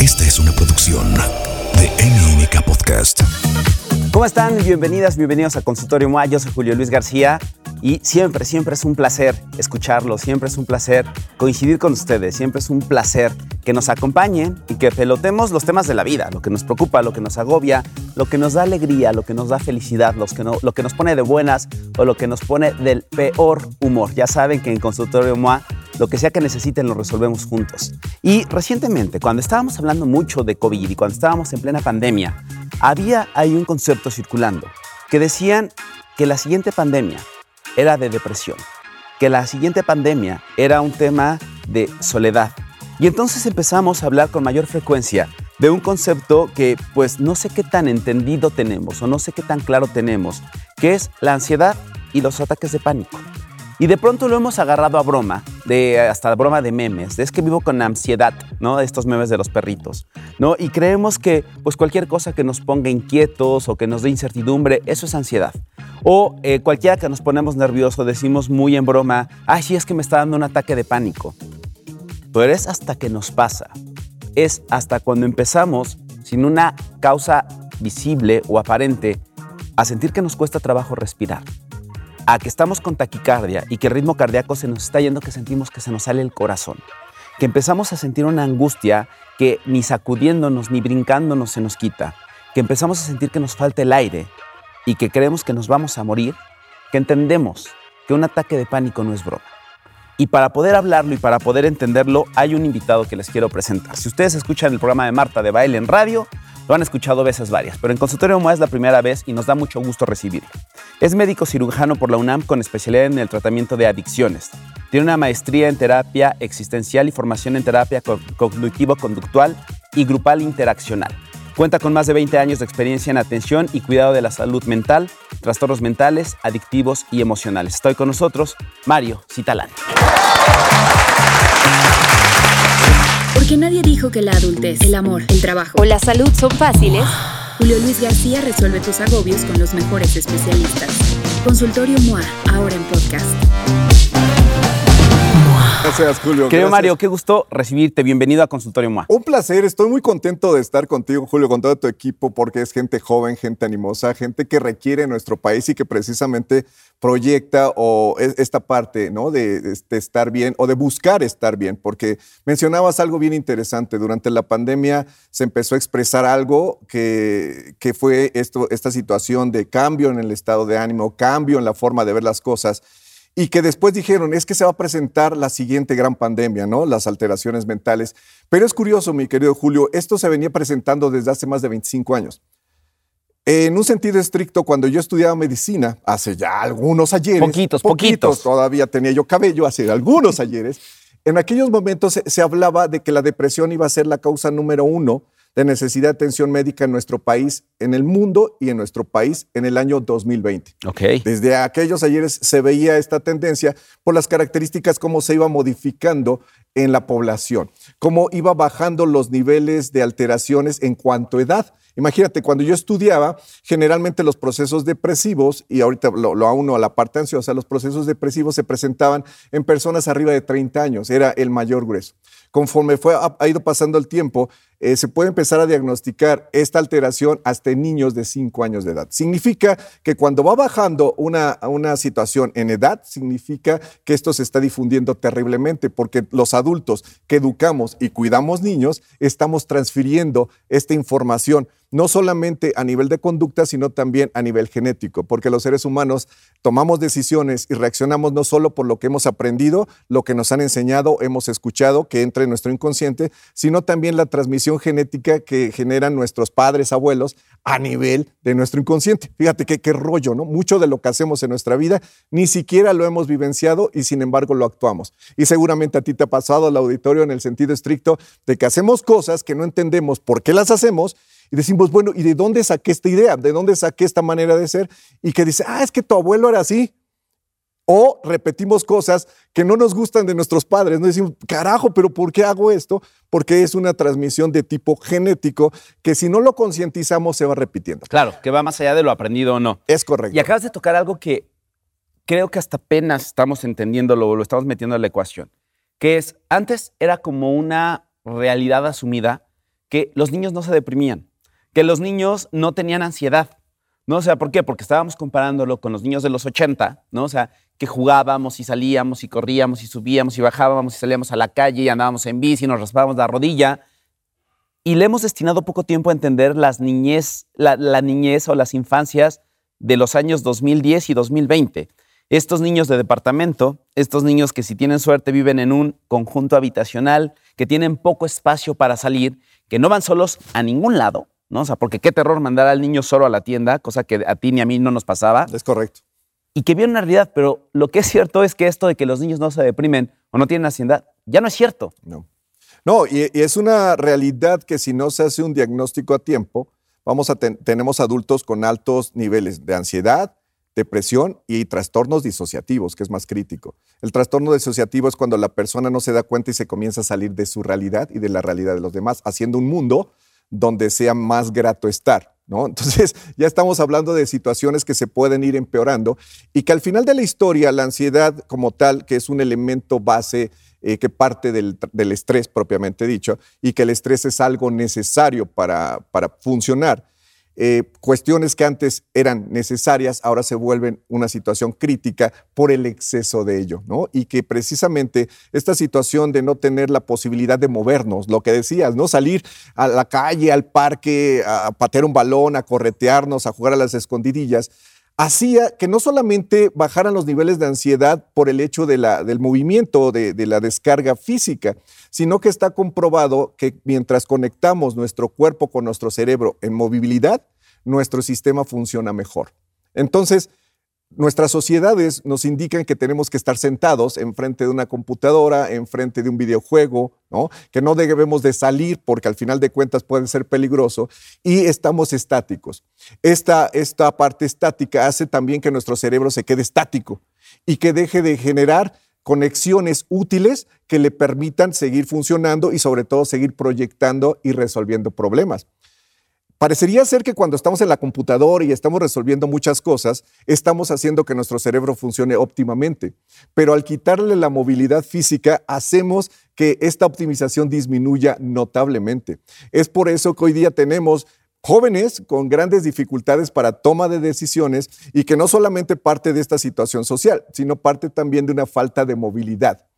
Esta es una producción de MMK Podcast. ¿Cómo están? Bienvenidas, bienvenidos a Consultorio MOA. Yo soy Julio Luis García y siempre, siempre es un placer escucharlo, siempre es un placer coincidir con ustedes, siempre es un placer que nos acompañen y que pelotemos los temas de la vida, lo que nos preocupa, lo que nos agobia, lo que nos da alegría, lo que nos da felicidad, que lo que nos pone de buenas o lo que nos pone del peor humor. Ya saben que en Consultorio MOA lo que sea que necesiten lo resolvemos juntos. Y recientemente, cuando estábamos hablando mucho de COVID y cuando estábamos en plena pandemia, había ahí un concepto circulando que decían que la siguiente pandemia era de depresión, que la siguiente pandemia era un tema de soledad. Y entonces empezamos a hablar con mayor frecuencia de un concepto que pues no sé qué tan entendido tenemos o no sé qué tan claro tenemos, que es la ansiedad y los ataques de pánico. Y de pronto lo hemos agarrado a broma, de, hasta broma de memes. es que vivo con ansiedad, ¿no? Estos memes de los perritos, ¿no? Y creemos que pues cualquier cosa que nos ponga inquietos o que nos dé incertidumbre, eso es ansiedad. O eh, cualquiera que nos ponemos nervioso, decimos muy en broma, ay, sí, es que me está dando un ataque de pánico. Pero es hasta que nos pasa. Es hasta cuando empezamos, sin una causa visible o aparente, a sentir que nos cuesta trabajo respirar a que estamos con taquicardia y que el ritmo cardíaco se nos está yendo, que sentimos que se nos sale el corazón, que empezamos a sentir una angustia que ni sacudiéndonos ni brincándonos se nos quita, que empezamos a sentir que nos falta el aire y que creemos que nos vamos a morir, que entendemos que un ataque de pánico no es broma. Y para poder hablarlo y para poder entenderlo, hay un invitado que les quiero presentar. Si ustedes escuchan el programa de Marta de Baile en radio, lo han escuchado veces varias, pero en Consultorio MOA es la primera vez y nos da mucho gusto recibirlo. Es médico cirujano por la UNAM con especialidad en el tratamiento de adicciones. Tiene una maestría en terapia existencial y formación en terapia cognitivo-conductual y grupal interaccional. Cuenta con más de 20 años de experiencia en atención y cuidado de la salud mental, trastornos mentales, adictivos y emocionales. Estoy con nosotros, Mario Citalán. Porque nadie dijo que la adultez, el amor, el trabajo o la salud son fáciles. Julio Luis García resuelve tus agobios con los mejores especialistas. Consultorio MOA, ahora en podcast. Gracias, Julio. Querido Mario, qué gusto recibirte. Bienvenido a Consultorio MOA. Un placer. Estoy muy contento de estar contigo, Julio, con todo tu equipo, porque es gente joven, gente animosa, gente que requiere nuestro país y que precisamente proyecta o esta parte ¿no? de, estar bien o de buscar estar bien, porque mencionabas algo bien interesante. Durante la pandemia se empezó a expresar algo que, que fue esto, esta situación de cambio en el estado de ánimo, cambio en la forma de ver las cosas y que después dijeron, es que se va a presentar la siguiente gran pandemia, ¿no? Las alteraciones mentales. Pero es curioso, mi querido Julio, esto se venía presentando desde hace más de 25 años. En un sentido estricto, cuando yo estudiaba medicina, hace ya algunos ayeres. Poquitos, poquitos. Todavía tenía yo cabello, hace algunos ayeres. En aquellos momentos se, se hablaba de que la depresión iba a ser la causa número uno de necesidad de atención médica en nuestro país, en el mundo y en nuestro país en el año 2020. Okay. Desde aquellos ayeres se veía esta tendencia por las características cómo se iba modificando en la población, cómo iba bajando los niveles de alteraciones en cuanto a edad. Imagínate, cuando yo estudiaba, generalmente los procesos depresivos, y ahorita lo, lo auno a la parte ansiosa, los procesos depresivos se presentaban en personas arriba de 30 años, era el mayor grueso. Conforme fue, ha ido pasando el tiempo, eh, se puede empezar a diagnosticar esta alteración hasta en niños de 5 años de edad. Significa que cuando va bajando una, una situación en edad, significa que esto se está difundiendo terriblemente, porque los adultos que educamos y cuidamos niños estamos transfiriendo esta información no solamente a nivel de conducta, sino también a nivel genético, porque los seres humanos tomamos decisiones y reaccionamos no solo por lo que hemos aprendido, lo que nos han enseñado, hemos escuchado, que entra en nuestro inconsciente, sino también la transmisión genética que generan nuestros padres, abuelos, a nivel de nuestro inconsciente. Fíjate qué, qué rollo, ¿no? Mucho de lo que hacemos en nuestra vida ni siquiera lo hemos vivenciado y sin embargo lo actuamos. Y seguramente a ti te ha pasado al auditorio en el sentido estricto de que hacemos cosas que no entendemos por qué las hacemos y decimos, bueno, ¿y de dónde saqué esta idea? ¿De dónde saqué esta manera de ser? Y que dice, ah, es que tu abuelo era así. O repetimos cosas que no nos gustan de nuestros padres. No decimos, carajo, pero ¿por qué hago esto? Porque es una transmisión de tipo genético que si no lo concientizamos se va repitiendo. Claro, que va más allá de lo aprendido o no. Es correcto. Y acabas de tocar algo que creo que hasta apenas estamos entendiéndolo o lo estamos metiendo en la ecuación, que es, antes era como una realidad asumida que los niños no se deprimían, que los niños no tenían ansiedad. ¿No? O sea, ¿por qué? Porque estábamos comparándolo con los niños de los 80, ¿no? O sea, que jugábamos y salíamos y corríamos y subíamos y bajábamos y salíamos a la calle y andábamos en bici y nos raspábamos la rodilla. Y le hemos destinado poco tiempo a entender las niñez, la, niñez o las infancias de los años 2010 y 2020. Estos niños de departamento, estos niños que si tienen suerte viven en un conjunto habitacional, que tienen poco espacio para salir, que no van solos a ningún lado, ¿no? O sea, porque qué terror mandar al niño solo a la tienda, cosa que a ti ni a mí no nos pasaba. Es correcto. Y que vieron una realidad, pero lo que es cierto es que esto de que los niños no se deprimen o no tienen ansiedad, ya no es cierto. No. No, y, es una realidad que si no se hace un diagnóstico a tiempo, vamos a tenemos adultos con altos niveles de ansiedad, depresión y trastornos disociativos, que es más crítico. El trastorno disociativo es cuando la persona no se da cuenta y se comienza a salir de su realidad y de la realidad de los demás, haciendo un mundo donde sea más grato estar. ¿No? Entonces, ya estamos hablando de situaciones que se pueden ir empeorando y que al final de la historia, la ansiedad como tal, que es un elemento base eh, que parte del, estrés propiamente dicho, y que el estrés es algo necesario para, para funcionar, eh, cuestiones que antes eran necesarias ahora se vuelven una situación crítica por el exceso de ello, ¿no? Y que precisamente esta situación de no tener la posibilidad de movernos, lo que decías, ¿no? Salir a la calle, al parque, a patear un balón, a corretearnos, a jugar a las escondidillas, hacía que no solamente bajaran los niveles de ansiedad por el hecho de la, del movimiento, de, de la descarga física, sino que está comprobado que mientras conectamos nuestro cuerpo con nuestro cerebro en movilidad, nuestro sistema funciona mejor. Entonces, Nuestras sociedades nos indican que tenemos que estar sentados enfrente de una computadora, enfrente de un videojuego, que no debemos de salir porque al final de cuentas puede ser peligroso y estamos estáticos. Esta, esta parte estática hace también que nuestro cerebro se quede estático y que deje de generar conexiones útiles que le permitan seguir funcionando y sobre todo seguir proyectando y resolviendo problemas. Parecería ser que cuando estamos en la computadora y estamos resolviendo muchas cosas, estamos haciendo que nuestro cerebro funcione óptimamente. Pero al quitarle la movilidad física, hacemos que esta optimización disminuya notablemente. Es por eso que hoy día tenemos jóvenes con grandes dificultades para toma de decisiones y que no solamente parte de esta situación social, sino parte también de una falta de movilidad.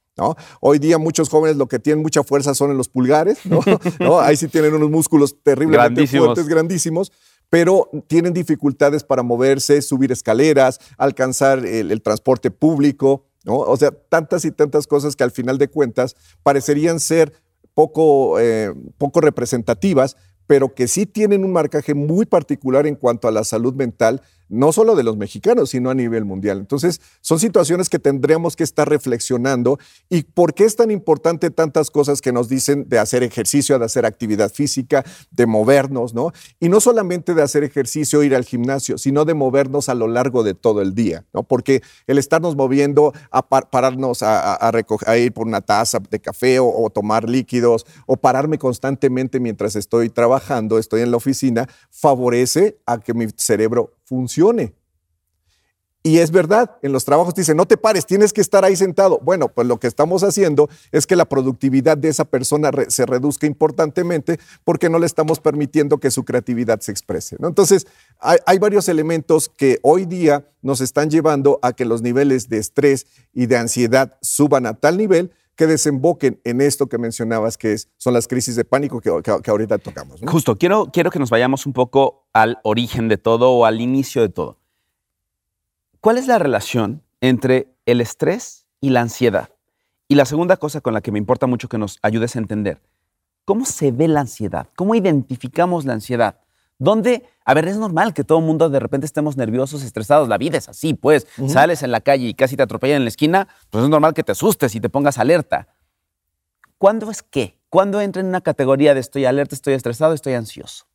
Hoy día muchos jóvenes lo que tienen mucha fuerza son en los pulgares, ¿no? Ahí sí tienen unos músculos terriblemente fuertes, grandísimos, pero tienen dificultades para moverse, subir escaleras, alcanzar el, transporte público, ¿no? O sea, tantas y tantas cosas que al final de cuentas parecerían ser poco, eh, poco representativas, pero que sí tienen un marcaje muy particular en cuanto a la salud mental no solo de los mexicanos, sino a nivel mundial. Entonces, son situaciones que tendríamos que estar reflexionando y por qué es tan importante tantas cosas que nos dicen de hacer ejercicio, de hacer actividad física, de movernos, ¿no? Y no solamente de hacer ejercicio, ir al gimnasio, sino de movernos a lo largo de todo el día, ¿no? Porque el estarnos moviendo, a pararnos a, ir por una taza de café o tomar líquidos o pararme constantemente mientras estoy trabajando, estoy en la oficina, favorece a que mi cerebro funcione. Y es verdad, en los trabajos dicen, no te pares, tienes que estar ahí sentado. Bueno, pues lo que estamos haciendo es que la productividad de esa persona se reduzca importantemente porque no le estamos permitiendo que su creatividad se exprese. Entonces, hay, hay, varios elementos que hoy día nos están llevando a que los niveles de estrés y de ansiedad suban a tal nivel que desemboquen en esto que mencionabas, que es, son las crisis de pánico que, que, ahorita tocamos. Justo, quiero, quiero que nos vayamos un poco al origen de todo o al inicio de todo. ¿Cuál es la relación entre el estrés y la ansiedad? Y la segunda cosa con la que me importa mucho que nos ayudes a entender, ¿cómo se ve la ansiedad? ¿Cómo identificamos la ansiedad? ¿Dónde? A ver, es normal que todo el mundo de repente estemos nerviosos, estresados. La vida es así, pues. Sales en la calle y casi te atropellan en la esquina, pues es normal que te asustes y te pongas alerta. ¿Cuándo es qué? ¿Cuándo entra en una categoría de estoy alerta, estoy estresado, estoy ansioso?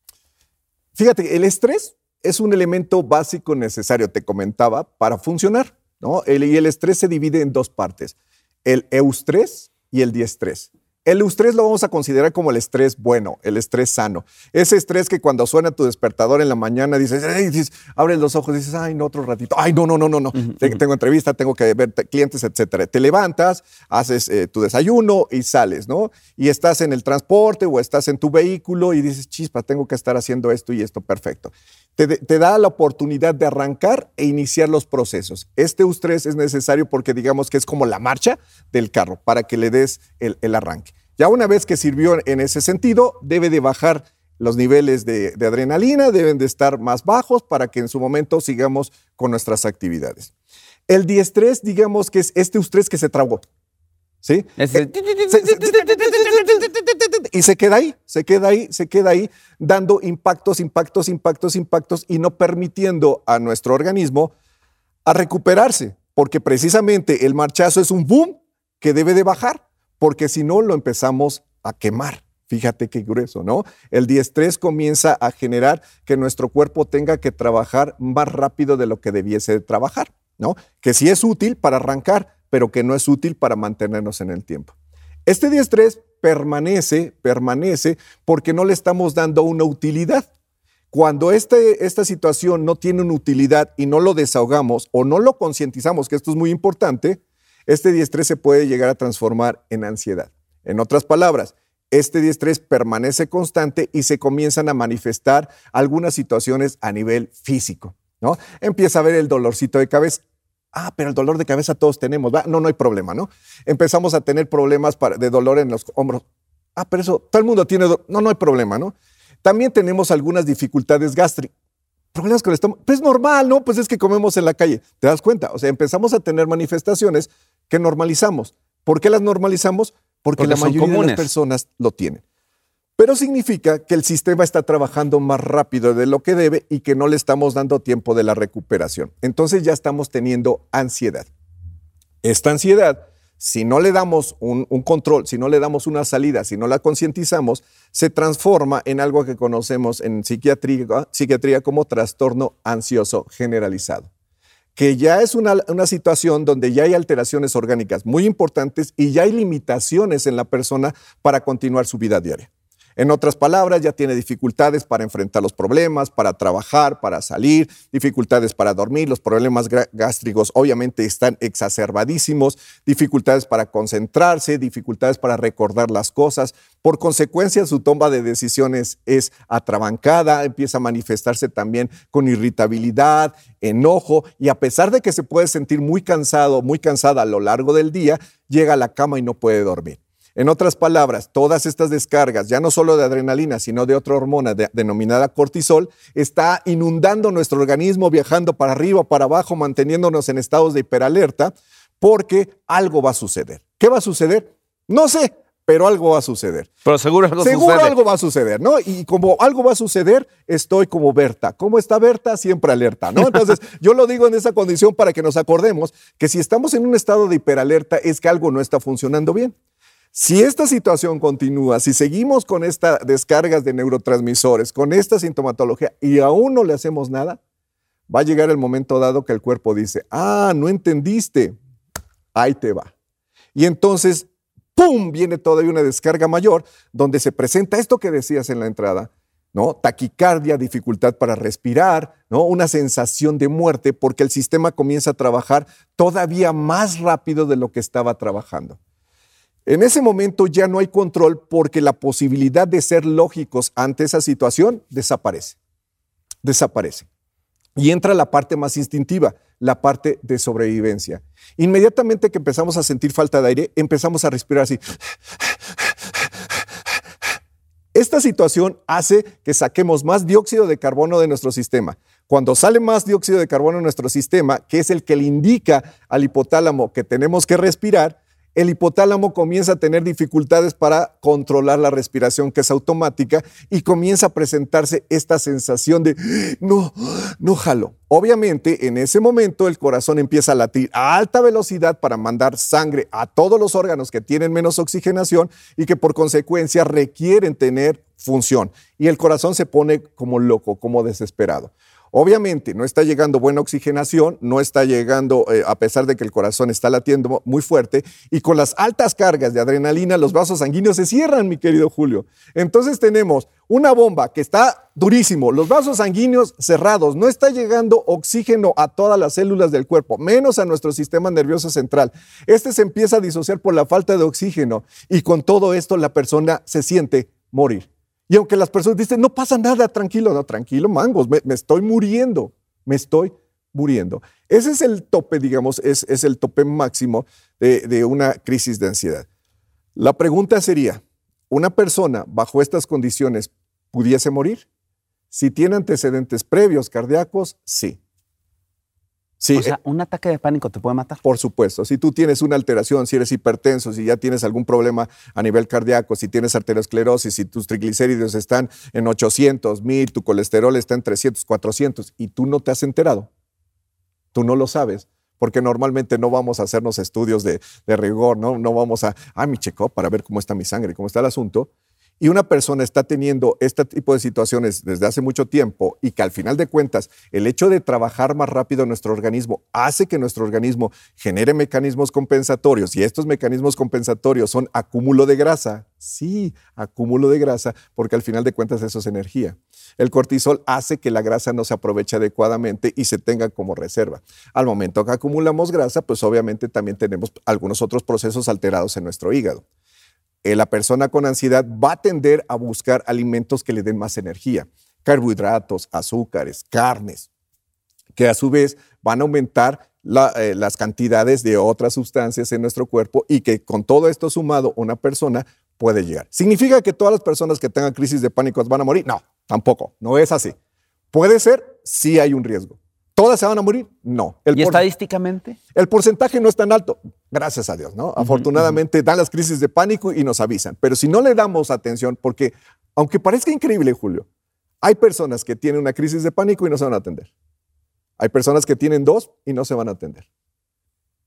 Fíjate, el estrés es un elemento básico necesario, te comentaba, para funcionar. ¿no? y el estrés se divide en dos partes, el eustrés y el diestrés. El estrés lo vamos a considerar como el estrés bueno, el estrés sano. Ese estrés que cuando suena tu despertador en la mañana dices, dices abres los ojos dices, ay, no, otro ratito, ay, no, no, no, no, no, tengo entrevista, tengo que ver clientes, etcétera. Te levantas, haces eh, tu desayuno y sales, ¿no? Y estás en el transporte o estás en tu vehículo y dices, chispa, tengo que estar haciendo esto y esto, perfecto. Te, da la oportunidad de arrancar e iniciar los procesos. Este estrés es necesario porque digamos que es como la marcha del carro para que le des el arranque. Ya una vez que sirvió en ese sentido, debe de bajar los niveles de, adrenalina, deben de estar más bajos para que en su momento sigamos con nuestras actividades. El diestrés, digamos que es este estrés que se trabó. ¿Sí? Y se queda ahí, se queda ahí, se queda ahí, dando impactos, impactos, impactos, impactos y no permitiendo a nuestro organismo a recuperarse, porque precisamente el marchazo es un boom que debe de bajar porque si no lo empezamos a quemar. Fíjate qué grueso, ¿no? El diestrés comienza a generar que nuestro cuerpo tenga que trabajar más rápido de lo que debiese trabajar, ¿no? Que sí es útil para arrancar, pero que no es útil para mantenernos en el tiempo. Este diestrés permanece, permanece porque no le estamos dando una utilidad. Cuando este, esta situación no tiene una utilidad y no lo desahogamos o no lo concientizamos, que esto es muy importante, este diestrés se puede llegar a transformar en ansiedad. En otras palabras, este diestrés permanece constante y se comienzan a manifestar algunas situaciones a nivel físico. ¿no? Empieza a ver el dolorcito de cabeza. Ah, pero el dolor de cabeza todos tenemos. No, no hay problema, ¿no? Empezamos a tener problemas de dolor en los hombros. Ah, pero eso, todo el mundo tiene. No, no hay problema, ¿no? También tenemos algunas dificultades gástricas problemas con el estómago. Pues es normal, ¿no? Pues es que comemos en la calle. ¿Te das cuenta? O sea, empezamos a tener manifestaciones que normalizamos. ¿Por qué las normalizamos? Porque, la mayoría de las personas lo tienen. Pero significa que el sistema está trabajando más rápido de lo que debe y que no le estamos dando tiempo de la recuperación. Entonces ya estamos teniendo ansiedad. Esta ansiedad si no le damos un, control, si no le damos una salida, si no la concientizamos, se transforma en algo que conocemos en psiquiatría, como trastorno ansioso generalizado, que ya es una situación donde ya hay alteraciones orgánicas muy importantes y ya hay limitaciones en la persona para continuar su vida diaria. En otras palabras, ya tiene dificultades para enfrentar los problemas, para trabajar, para salir, dificultades para dormir, los problemas gástricos obviamente están exacerbadísimos, dificultades para concentrarse, dificultades para recordar las cosas. Por consecuencia, su toma de decisiones es atrabancada, empieza a manifestarse también con irritabilidad, enojo y a pesar de que se puede sentir muy cansado, muy cansada a lo largo del día, llega a la cama y no puede dormir. En otras palabras, todas estas descargas, ya no solo de adrenalina, sino de otra hormona denominada cortisol, está inundando nuestro organismo, viajando para arriba, para abajo, manteniéndonos en estados de hiperalerta, porque algo va a suceder. ¿Qué va a suceder? No sé, pero algo va a suceder. Pero seguro algo seguro algo va a suceder, ¿no? Y como algo va a suceder, estoy como Berta. ¿Cómo está Berta? Siempre alerta, ¿no? Entonces, yo lo digo en esa condición para que nos acordemos que si estamos en un estado de hiperalerta es que algo no está funcionando bien. Si esta situación continúa, si seguimos con estas descargas de neurotransmisores, con esta sintomatología y aún no le hacemos nada, va a llegar el momento dado que el cuerpo dice, ah, no entendiste, ahí te va. Y entonces, ¡pum!, viene todavía una descarga mayor donde se presenta esto que decías en la entrada, ¿no? Taquicardia, dificultad para respirar, ¿no? Una sensación de muerte porque el sistema comienza a trabajar todavía más rápido de lo que estaba trabajando. En ese momento ya no hay control porque la posibilidad de ser lógicos ante esa situación desaparece. Desaparece. Y entra la parte más instintiva, la parte de sobrevivencia. Inmediatamente que empezamos a sentir falta de aire, empezamos a respirar así. Esta situación hace que saquemos más dióxido de carbono de nuestro sistema. Cuando sale más dióxido de carbono en nuestro sistema, que es el que le indica al hipotálamo que tenemos que respirar, el hipotálamo comienza a tener dificultades para controlar la respiración que es automática y comienza a presentarse esta sensación de no, no jalo. Obviamente, en ese momento el corazón empieza a latir a alta velocidad para mandar sangre a todos los órganos que tienen menos oxigenación y que por consecuencia requieren tener función. Y el corazón se pone como loco, como desesperado. Obviamente no está llegando buena oxigenación, no está llegando, eh, a pesar de que el corazón está latiendo muy fuerte, y con las altas cargas de adrenalina los vasos sanguíneos se cierran, mi querido Julio. Entonces tenemos una bomba que está durísimo, los vasos sanguíneos cerrados, no está llegando oxígeno a todas las células del cuerpo, menos a nuestro sistema nervioso central. Este se empieza a disociar por la falta de oxígeno y con todo esto la persona se siente morir. Y aunque las personas dicen, no pasa nada, tranquilo, no, tranquilo, mangos, me, estoy muriendo, me estoy muriendo. Ese es el tope, digamos, es, es el tope máximo de, de una crisis de ansiedad. La pregunta sería, ¿una persona bajo estas condiciones pudiese morir? Si tiene antecedentes previos cardíacos, sí. Sí, o sea, eh, un ataque de pánico te puede matar. Por supuesto. Si tú tienes una alteración, si eres hipertenso, si ya tienes algún problema a nivel cardíaco, si tienes arteriosclerosis, si tus triglicéridos están en 800, 1000, tu colesterol está en 300, 400 y tú no te has enterado, tú no lo sabes, porque normalmente no vamos a hacernos estudios de, rigor, ¿no? No vamos a, ah, mi checo para ver cómo está mi sangre, cómo está el asunto y una persona está teniendo este tipo de situaciones desde hace mucho tiempo y que al final de cuentas el hecho de trabajar más rápido en nuestro organismo hace que nuestro organismo genere mecanismos compensatorios y estos mecanismos compensatorios son acúmulo de grasa. Sí, acúmulo de grasa porque al final de cuentas eso es energía. El cortisol hace que la grasa no se aproveche adecuadamente y se tenga como reserva. Al momento que acumulamos grasa, pues obviamente también tenemos algunos otros procesos alterados en nuestro hígado. Eh, la persona con ansiedad va a tender a buscar alimentos que le den más energía, carbohidratos, azúcares, carnes, que a su vez van a aumentar eh, las cantidades de otras sustancias en nuestro cuerpo y que con todo esto sumado una persona puede llegar. ¿Significa que todas las personas que tengan crisis de pánico van a morir? No, tampoco, no es así. Puede ser, sí hay un riesgo. ¿Todas se van a morir? No. ¿Y estadísticamente? El porcentaje no es tan alto, gracias a Dios, ¿no? Afortunadamente dan las crisis de pánico y nos avisan. Pero si no le damos atención, porque aunque parezca increíble, Julio, hay personas que tienen una crisis de pánico y no se van a atender. Hay personas que tienen dos y no se van a atender.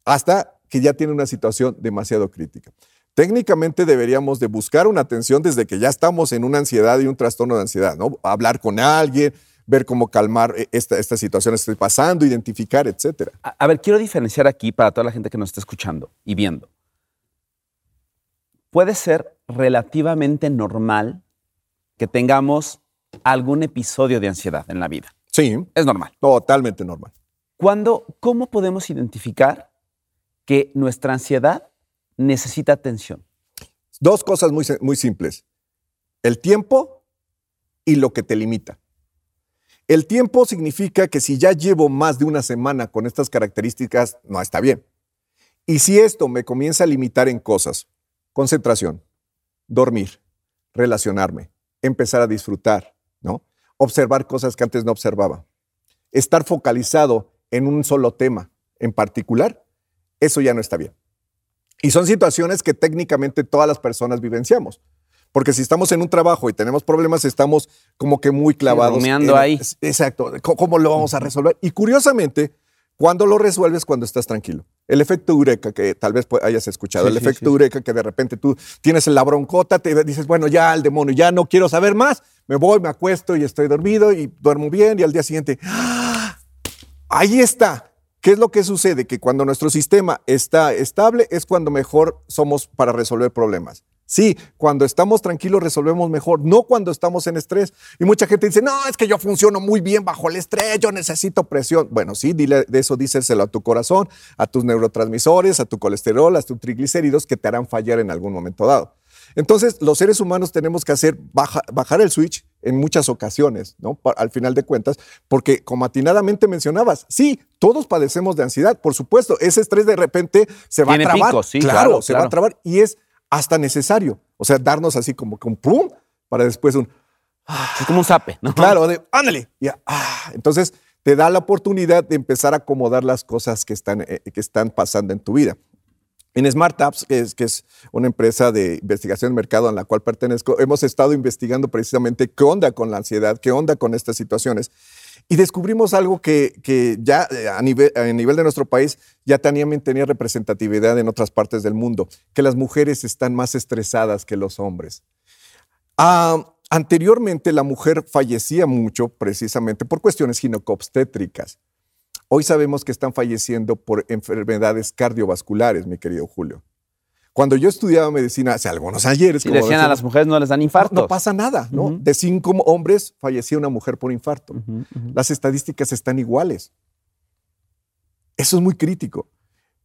Hasta que ya tienen una situación demasiado crítica. Técnicamente deberíamos de buscar una atención desde que ya estamos en una ansiedad y un trastorno de ansiedad, ¿no? Hablar con alguien, ver cómo calmar eh, esta, esta situación que estoy pasando, identificar, etcétera. A, ver, quiero diferenciar aquí para toda la gente que nos está escuchando y viendo. Puede ser relativamente normal que tengamos algún episodio de ansiedad en la vida. Sí. Es normal. Totalmente normal. Cuando, ¿Cómo podemos identificar que nuestra ansiedad necesita atención? Dos cosas muy, muy simples. El tiempo y lo que te limita. El tiempo significa que si ya llevo más de una semana con estas características, no está bien. Y si esto me comienza a limitar en cosas, concentración, dormir, relacionarme, empezar a disfrutar, ¿no? Observar cosas que antes no observaba, estar focalizado en un solo tema en particular, eso ya no está bien. Y son situaciones que técnicamente todas las personas vivenciamos. Porque si estamos en un trabajo y tenemos problemas, estamos como que muy clavados. Sí, ahí. Exacto. ¿Cómo lo vamos a resolver? Y curiosamente, cuando lo resuelves? Cuando estás tranquilo. El efecto eureka que tal vez hayas escuchado, el efecto eureka que de repente tú tienes la broncota, te dices, bueno, ya el demonio, ya no quiero saber más, me voy, me acuesto y estoy dormido y duermo bien y al día siguiente, ¡ah! ahí está. ¿Qué es lo que sucede? Que cuando nuestro sistema está estable es cuando mejor somos para resolver problemas. Sí, cuando estamos tranquilos resolvemos mejor, no cuando estamos en estrés. Y mucha gente dice, no, es que yo funciono muy bien bajo el estrés, yo necesito presión. Bueno, sí, dile, de eso díselo a tu corazón, a tus neurotransmisores, a tu colesterol, a tus triglicéridos que te harán fallar en algún momento dado. Entonces, los seres humanos tenemos que hacer bajar el switch en muchas ocasiones, ¿no? Al final de cuentas, porque como atinadamente mencionabas, sí, todos padecemos de ansiedad, por supuesto, ese estrés de repente se va a trabar. sí, claro, se va a trabar y es hasta necesario. O sea, darnos así como con pum, para después un. es como un zape, ¿no? Claro, de ándale. Ah, entonces te da la oportunidad de empezar a acomodar las cosas que están, eh, que están pasando en tu vida. En Smart Apps, que es, que es, una empresa de investigación de mercado a la cual pertenezco, hemos estado investigando precisamente qué onda con la ansiedad, qué onda con estas situaciones. Y descubrimos algo que, ya eh, a nivel, a nivel, de nuestro país ya tenía, tenía representatividad en otras partes del mundo, que las mujeres están más estresadas que los hombres. Ah, Anteriormente la mujer fallecía mucho precisamente por cuestiones ginecobstétricas. Hoy sabemos que están falleciendo por enfermedades cardiovasculares, mi querido Julio. Cuando yo estudiaba medicina hace algunos ayeres... Y decían a las mujeres no les dan infarto. No, pasa nada, ¿no? De cinco hombres fallecía una mujer por infarto. Las estadísticas están iguales. Eso es muy crítico.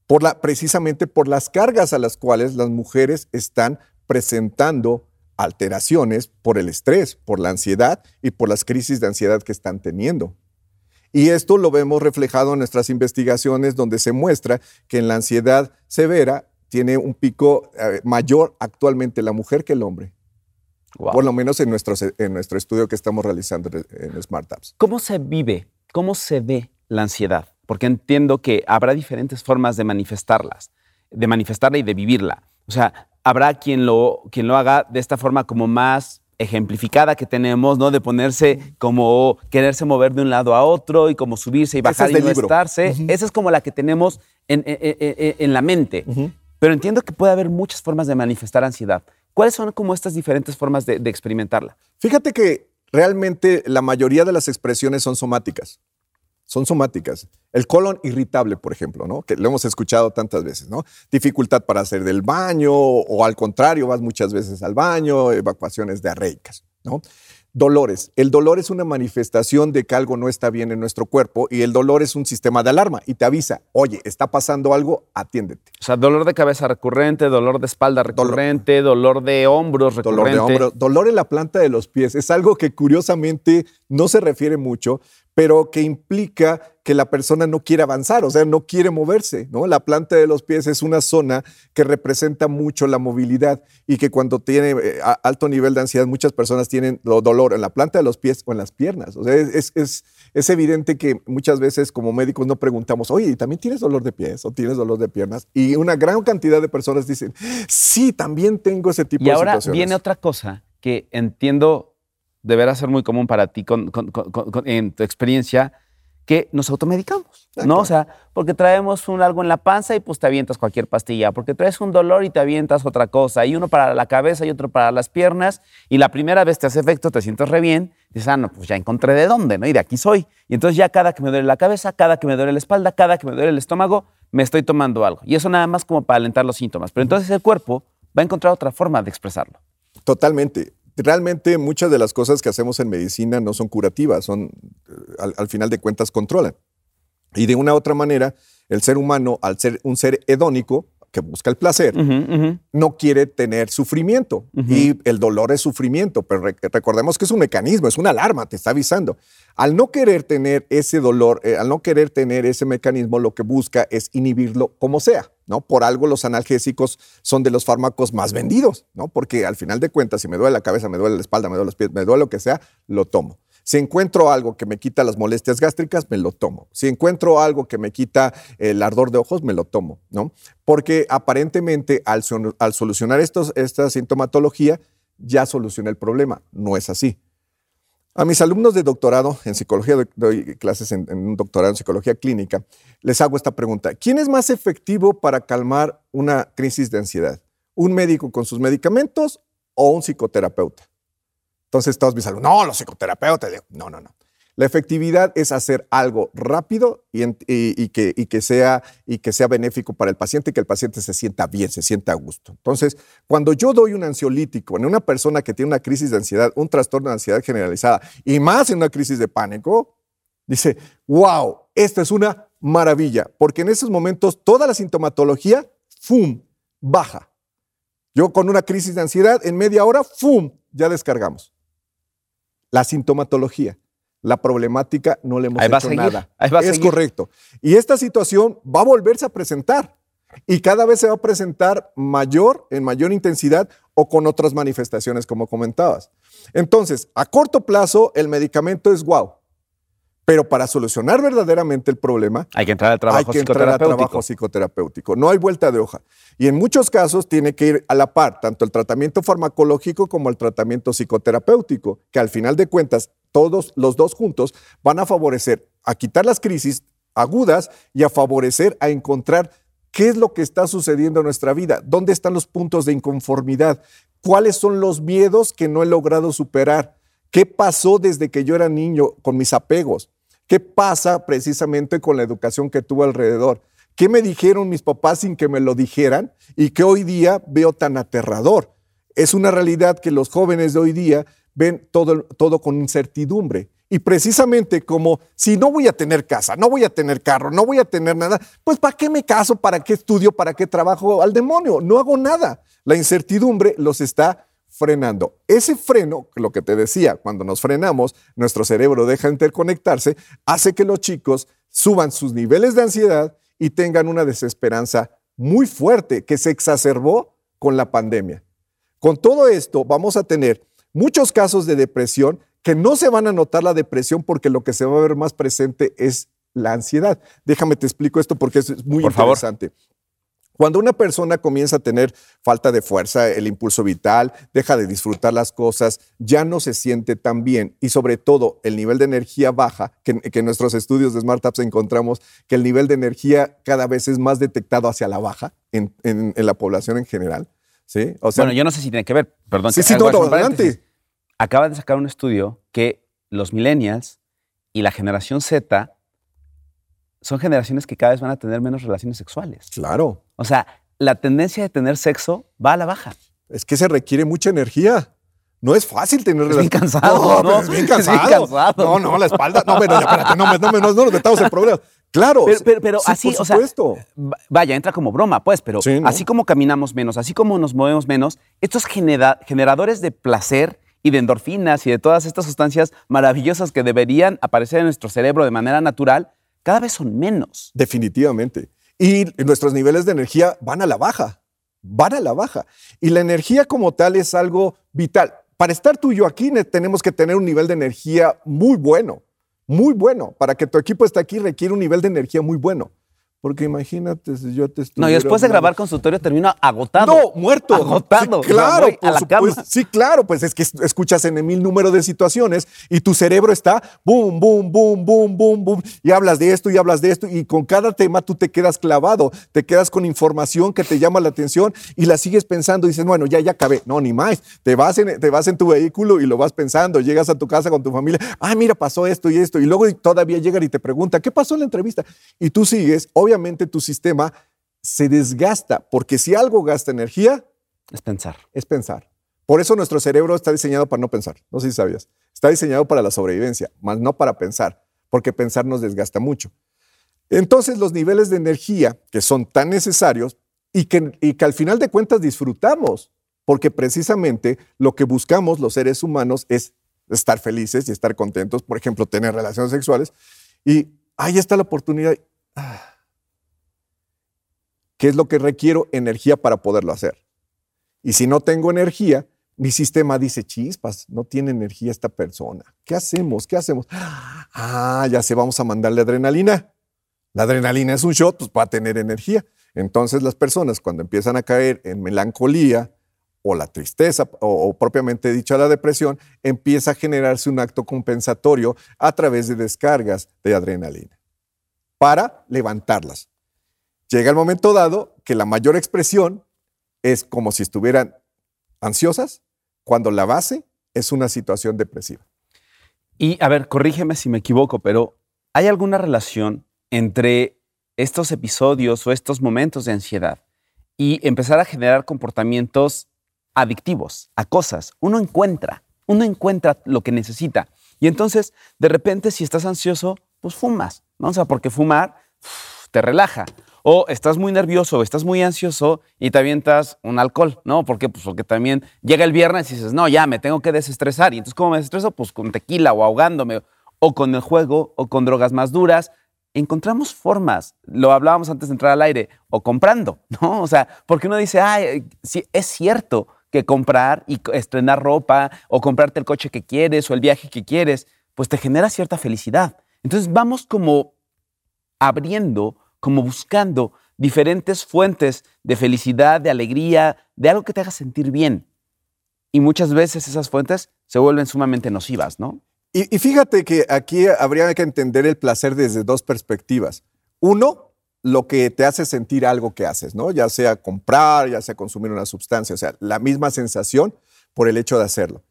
Por la, precisamente por las cargas a las cuales las mujeres están presentando alteraciones por el estrés, por la ansiedad y por las crisis de ansiedad que están teniendo. Y esto lo vemos reflejado en nuestras investigaciones donde se muestra que en la ansiedad severa tiene un pico eh, mayor actualmente la mujer que el hombre. Por lo menos en nuestro, en nuestro estudio que estamos realizando en Smart Apps. ¿Cómo se vive? ¿Cómo se ve la ansiedad? Porque entiendo que habrá diferentes formas de manifestarlas, de manifestarla y de vivirla. O sea, habrá quien lo, quien lo haga de esta forma como más ejemplificada que tenemos, ¿no? De ponerse como quererse mover de un lado a otro y como subirse y bajar y no estarse. Esa es como la que tenemos en, en, la mente. Pero entiendo que puede haber muchas formas de manifestar ansiedad. ¿Cuáles son como estas diferentes formas de, experimentarla? Fíjate que realmente la mayoría de las expresiones son somáticas. Son somáticas. El colon irritable, por ejemplo, ¿no? Que lo hemos escuchado tantas veces, ¿no? Dificultad para hacer del baño o al contrario, vas muchas veces al baño, evacuaciones diarreicas, ¿no? Dolores. El dolor es una manifestación de que algo no está bien en nuestro cuerpo y el dolor es un sistema de alarma y te avisa, oye, está pasando algo, atiéndete. O sea, dolor de cabeza recurrente, dolor de espalda recurrente, dolor, de hombros recurrente. Dolor de hombros, dolor en la planta de los pies. Es algo que curiosamente no se refiere mucho, pero que implica que la persona no quiere avanzar, o sea, no quiere moverse, ¿no? La planta de los pies es una zona que representa mucho la movilidad y que cuando tiene eh, alto nivel de ansiedad, muchas personas tienen dolor en la planta de los pies o en las piernas. O sea, es, es, evidente que muchas veces como médicos no preguntamos, oye, ¿también tienes dolor de pies o tienes dolor de piernas? Y una gran cantidad de personas dicen, sí, también tengo ese tipo de situaciones. Y ahora viene otra cosa que entiendo deberá ser muy común para ti en tu experiencia, que nos automedicamos, ¿no? O sea, porque traemos un algo en la panza y pues te avientas cualquier pastilla, porque traes un dolor y te avientas otra cosa, y uno para la cabeza y otro para las piernas, y la primera vez te hace efecto, te sientes re bien, dices, ah, no, pues ya encontré de dónde, ¿no? Y de aquí soy. Y entonces ya cada que me duele la cabeza, cada que me duele la espalda, cada que me duele el estómago, me estoy tomando algo. Y eso nada más como para alentar los síntomas. Pero entonces el cuerpo va a encontrar otra forma de expresarlo. Totalmente realmente muchas de las cosas que hacemos en medicina no son curativas, son, eh, al, final de cuentas, controlan. Y de una u otra manera, el ser humano, al ser un ser hedónico, que busca el placer, no quiere tener sufrimiento. Y el dolor es sufrimiento, pero recordemos que es un mecanismo, es una alarma, te está avisando. Al no querer tener ese dolor, eh, al no querer tener ese mecanismo, lo que busca es inhibirlo como sea. ¿no? Por algo los analgésicos son de los fármacos más vendidos, ¿no? Porque al final de cuentas, si me duele la cabeza, me duele la espalda, me duele los pies, me duele lo que sea, lo tomo. Si encuentro algo que me quita las molestias gástricas, me lo tomo. Si encuentro algo que me quita el ardor de ojos, me lo tomo, ¿no? Porque aparentemente al, solucionar esta sintomatología, ya solucioné el problema. No es así. A mis alumnos de doctorado en psicología, doy clases en, en, un doctorado en psicología clínica, les hago esta pregunta. ¿Quién es más efectivo para calmar una crisis de ansiedad? ¿Un médico con sus medicamentos o un psicoterapeuta? Entonces todos mis alumnos, no, los psicoterapeutas, no, no, no. La efectividad es hacer algo rápido y, que, que, sea, y que sea benéfico para el paciente y que el paciente se sienta bien, se sienta a gusto. Entonces, cuando yo doy un ansiolítico en una persona que tiene una crisis de ansiedad, un trastorno de ansiedad generalizada y más en una crisis de pánico, dice, wow, esta es una maravilla, porque en esos momentos toda la sintomatología, ¡fum!, baja. Yo con una crisis de ansiedad, en media hora, ¡fum!, ya descargamos la sintomatología. La problemática no le hemos hecho nada. es correcto. Y esta situación va a volverse a presentar. Y cada vez se va a presentar mayor, en mayor intensidad o con otras manifestaciones, como comentabas. Entonces, a corto plazo, el medicamento es guau. Pero para solucionar verdaderamente el problema, hay que entrar al trabajo, hay que entrar al trabajo psicoterapéutico. No hay vuelta de hoja. Y en muchos casos tiene que ir a la par tanto el tratamiento farmacológico como el tratamiento psicoterapéutico, que al final de cuentas todos los dos juntos van a favorecer a quitar las crisis agudas y a favorecer a encontrar qué es lo que está sucediendo en nuestra vida, dónde están los puntos de inconformidad, cuáles son los miedos que no he logrado superar, qué pasó desde que yo era niño con mis apegos, qué pasa precisamente con la educación que tuve alrededor, qué me dijeron mis papás sin que me lo dijeran y que hoy día veo tan aterrador. Es una realidad que los jóvenes de hoy día ven todo, todo con incertidumbre. Y precisamente como si no voy a tener casa, no voy a tener carro, no voy a tener nada, pues ¿para qué me caso? ¿Para qué estudio? ¿Para qué trabajo al demonio? No hago nada. La incertidumbre los está frenando. Ese freno, lo que te decía, cuando nos frenamos, nuestro cerebro deja de interconectarse, hace que los chicos suban sus niveles de ansiedad y tengan una desesperanza muy fuerte que se exacerbó con la pandemia. Con todo esto vamos a tener muchos casos de depresión que no se van a notar la depresión porque lo que se va a ver más presente es la ansiedad. Déjame te explico esto porque es muy interesante. Cuando una persona comienza a tener falta de fuerza, el impulso vital, deja de disfrutar las cosas, ya no se siente tan bien y sobre todo el nivel de energía baja, que, en nuestros estudios de Smart Apps encontramos que el nivel de energía cada vez es más detectado hacia la baja en, la población en general. ¿sí? bueno, yo no sé si tiene que ver, perdón. Sí, sí, todo adelante acaba de sacar un estudio que los millennials y la generación Z son generaciones que cada vez van a tener menos relaciones sexuales. Claro. O sea, la tendencia de tener sexo va a la baja. Es que se requiere mucha energía. No es fácil tener relaciones. Bien cansado. No, es bien cansado. Es bien cansado. No, no, la espalda. No, pero espérate, no, no, no, nos metamos en problemas. Claro. Pero, así, o sea, vaya, entra como broma, pues, pero así como caminamos menos, así como nos movemos menos, estos generadores de placer y de endorfinas y de todas estas sustancias maravillosas que deberían aparecer en nuestro cerebro de manera natural, cada vez son menos. Definitivamente. Y nuestros niveles de energía van a la baja, van a la baja. Y la energía como tal es algo vital. Para estar tú y yo aquí tenemos que tener un nivel de energía muy bueno, muy bueno. Para que tu equipo esté aquí requiere un nivel de energía muy bueno. Porque imagínate si yo te No, y después de grabar consultorio termino agotado. No, muerto. Agotado. Sí, claro, a la cama. Sí, claro, pues es que escuchas en mil números de situaciones y tu cerebro está boom, boom, boom, boom, boom, boom. Y hablas de esto y hablas de esto y con cada tema tú te quedas clavado, te quedas con información que te llama la atención y la sigues pensando y dices, bueno, ya, ya acabé. No, ni más. Te vas, en, te vas en tu vehículo y lo vas pensando. Llegas a tu casa con tu familia. Ah, mira, pasó esto y esto. Y luego todavía llegan y te preguntan, ¿qué pasó en la entrevista? Y tú sigues, obviamente tu sistema se desgasta, porque si algo gasta energía... Es pensar. Es pensar. Por eso nuestro cerebro está diseñado para no pensar. No sé si sabías. Está diseñado para la sobrevivencia, más no para pensar, porque pensar nos desgasta mucho. Entonces los niveles de energía que son tan necesarios y que, y que al final de cuentas disfrutamos, porque precisamente lo que buscamos los seres humanos es estar felices y estar contentos, por ejemplo, tener relaciones sexuales, y ahí está la oportunidad. Ah, ¿Qué es lo que requiero? Energía para poderlo hacer. Y si no tengo energía, mi sistema dice, chispas, no tiene energía esta persona. ¿Qué hacemos? ¿Qué hacemos? Ah, ya sé, vamos a mandarle adrenalina. La adrenalina es un shot, pues para tener energía. Entonces las personas cuando empiezan a caer en melancolía o la tristeza o, o propiamente dicha la depresión, empieza a generarse un acto compensatorio a través de descargas de adrenalina para levantarlas. Llega el momento dado que la mayor expresión es como si estuvieran ansiosas, cuando la base es una situación depresiva. Y a ver, corrígeme si me equivoco, pero ¿hay alguna relación entre estos episodios o estos momentos de ansiedad y empezar a generar comportamientos adictivos a cosas? Uno encuentra, uno encuentra lo que necesita. Y entonces, de repente, si estás ansioso, pues fumas, ¿no? O sea, porque fumar te relaja. O estás muy nervioso o estás muy ansioso y te avientas un alcohol, ¿no? ¿Por qué? Pues porque también llega el viernes y dices, no, ya me tengo que desestresar. Y entonces, ¿cómo me desestreso? Pues con tequila o ahogándome, o con el juego, o con drogas más duras. Encontramos formas, lo hablábamos antes de entrar al aire, o comprando, ¿no? O sea, porque uno dice, ay, sí, es cierto que comprar y estrenar ropa, o comprarte el coche que quieres, o el viaje que quieres, pues te genera cierta felicidad. Entonces vamos como abriendo como buscando diferentes fuentes de felicidad, de alegría, de algo que te haga sentir bien. Y muchas veces esas fuentes se vuelven sumamente nocivas, ¿no? Y, fíjate que aquí habría que entender el placer desde dos perspectivas. Uno, lo que te hace sentir algo que haces, ¿no? Ya sea comprar, ya sea consumir una sustancia, o sea, la misma sensación por el hecho de hacerlo.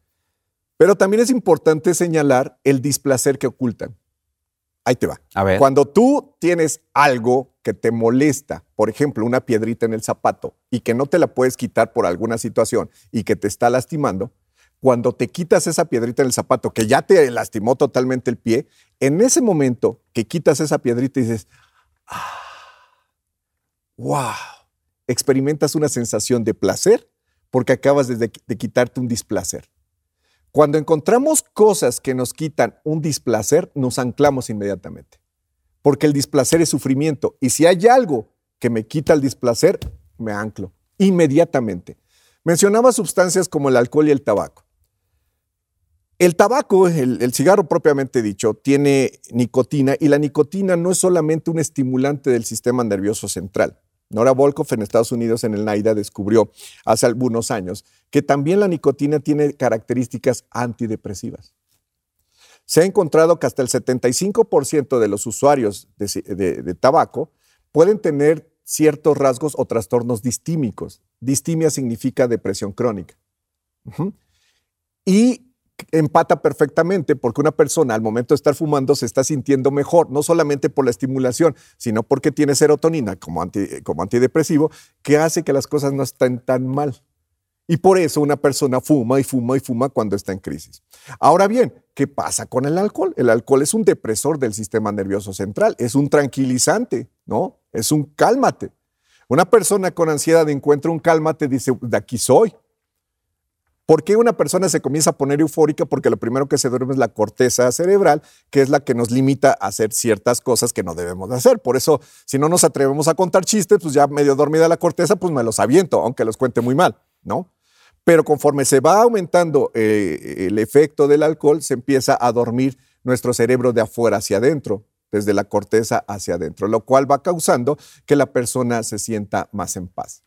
Pero también es importante señalar el displacer que ocultan. Ahí te va. A ver. Cuando tú tienes algo que te molesta, por ejemplo, una piedrita en el zapato, y que no te la puedes quitar por alguna situación y que te está lastimando, cuando te quitas esa piedrita en el zapato, que ya te lastimó totalmente el pie, en ese momento que quitas esa piedrita y dices, ah, wow, experimentas una sensación de placer porque acabas de, de quitarte un displacer. Cuando encontramos cosas que nos quitan un displacer, nos anclamos inmediatamente. Porque el displacer es sufrimiento. Y si hay algo que me quita el displacer, me anclo inmediatamente. Mencionaba sustancias como el alcohol y el tabaco. El tabaco, el, cigarro propiamente dicho, tiene nicotina y la nicotina no es solamente un estimulante del sistema nervioso central. Nora Volkoff en Estados Unidos en el NAIDA descubrió hace algunos años que también la nicotina tiene características antidepresivas. Se ha encontrado que hasta el 75% de los usuarios de, tabaco pueden tener ciertos rasgos o trastornos distímicos. Distimia significa depresión crónica. Y empata perfectamente porque una persona al momento de estar fumando se está sintiendo mejor, no solamente por la estimulación, sino porque tiene serotonina como, como antidepresivo, que hace que las cosas no estén tan mal. Y por eso una persona fuma y fuma y fuma cuando está en crisis. Ahora bien, ¿qué pasa con el alcohol? El alcohol es un depresor del sistema nervioso central, es un tranquilizante, ¿no? Es un cálmate. Una persona con ansiedad encuentra un cálmate, dice, de aquí soy, ¿Por qué una persona se comienza a poner eufórica? Porque lo primero que se duerme es la corteza cerebral, que es la que nos limita a hacer ciertas cosas que no debemos de hacer. Por eso, si no nos atrevemos a contar chistes, pues ya medio dormida la corteza, pues me los aviento, aunque los cuente muy mal, ¿no? Pero conforme se va aumentando eh, el efecto del alcohol, se empieza a dormir nuestro cerebro de afuera hacia adentro, desde la corteza hacia adentro, lo cual va causando que la persona se sienta más en paz.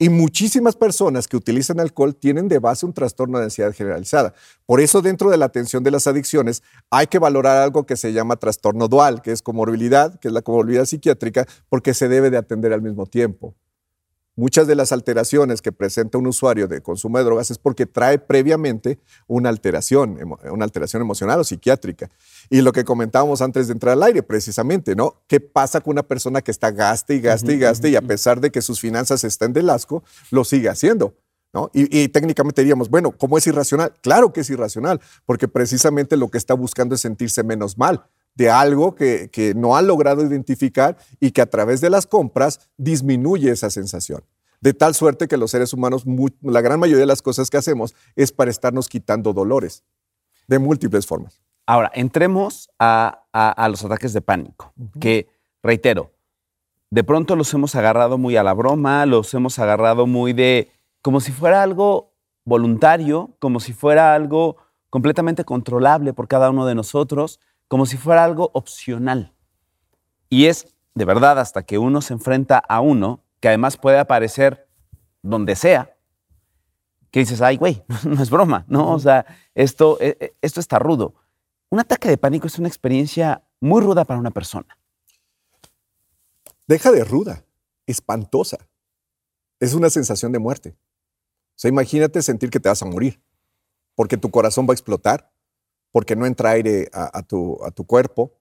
Y muchísimas personas que utilizan alcohol tienen de base un trastorno de ansiedad generalizada. Por eso dentro de la atención de las adicciones hay que valorar algo que se llama trastorno dual, que es comorbilidad, que es la comorbilidad psiquiátrica, porque se debe de atender al mismo tiempo. Muchas de las alteraciones que presenta un usuario de consumo de drogas es porque trae previamente una alteración, una alteración emocional o psiquiátrica. Y lo que comentábamos antes de entrar al aire, precisamente, ¿no? ¿Qué pasa con una persona que está gaste y gaste y gaste y a pesar de que sus finanzas estén del asco, lo sigue haciendo? ¿No? Y, técnicamente diríamos, bueno, ¿cómo es irracional? Claro que es irracional, porque precisamente lo que está buscando es sentirse menos mal de algo que, no ha logrado identificar y que a través de las compras disminuye esa sensación. De tal suerte que los seres humanos, la gran mayoría de las cosas que hacemos es para estarnos quitando dolores de múltiples formas. Ahora, entremos a, los ataques de pánico, que, reitero, de pronto los hemos agarrado muy a la broma, los hemos agarrado muy de, como si fuera algo voluntario, como si fuera algo completamente controlable por cada uno de nosotros, como si fuera algo opcional. Y es de verdad hasta que uno se enfrenta a uno, que además puede aparecer donde sea, que dices, ay, güey, no es broma, ¿no? O sea, esto, e, e, esto está rudo. Un ataque de pánico es una experiencia muy ruda para una persona. Deja de ruda, espantosa. Es una sensación de muerte. O sea, imagínate sentir que te vas a morir, porque tu corazón va a explotar, porque no entra aire a, tu, cuerpo,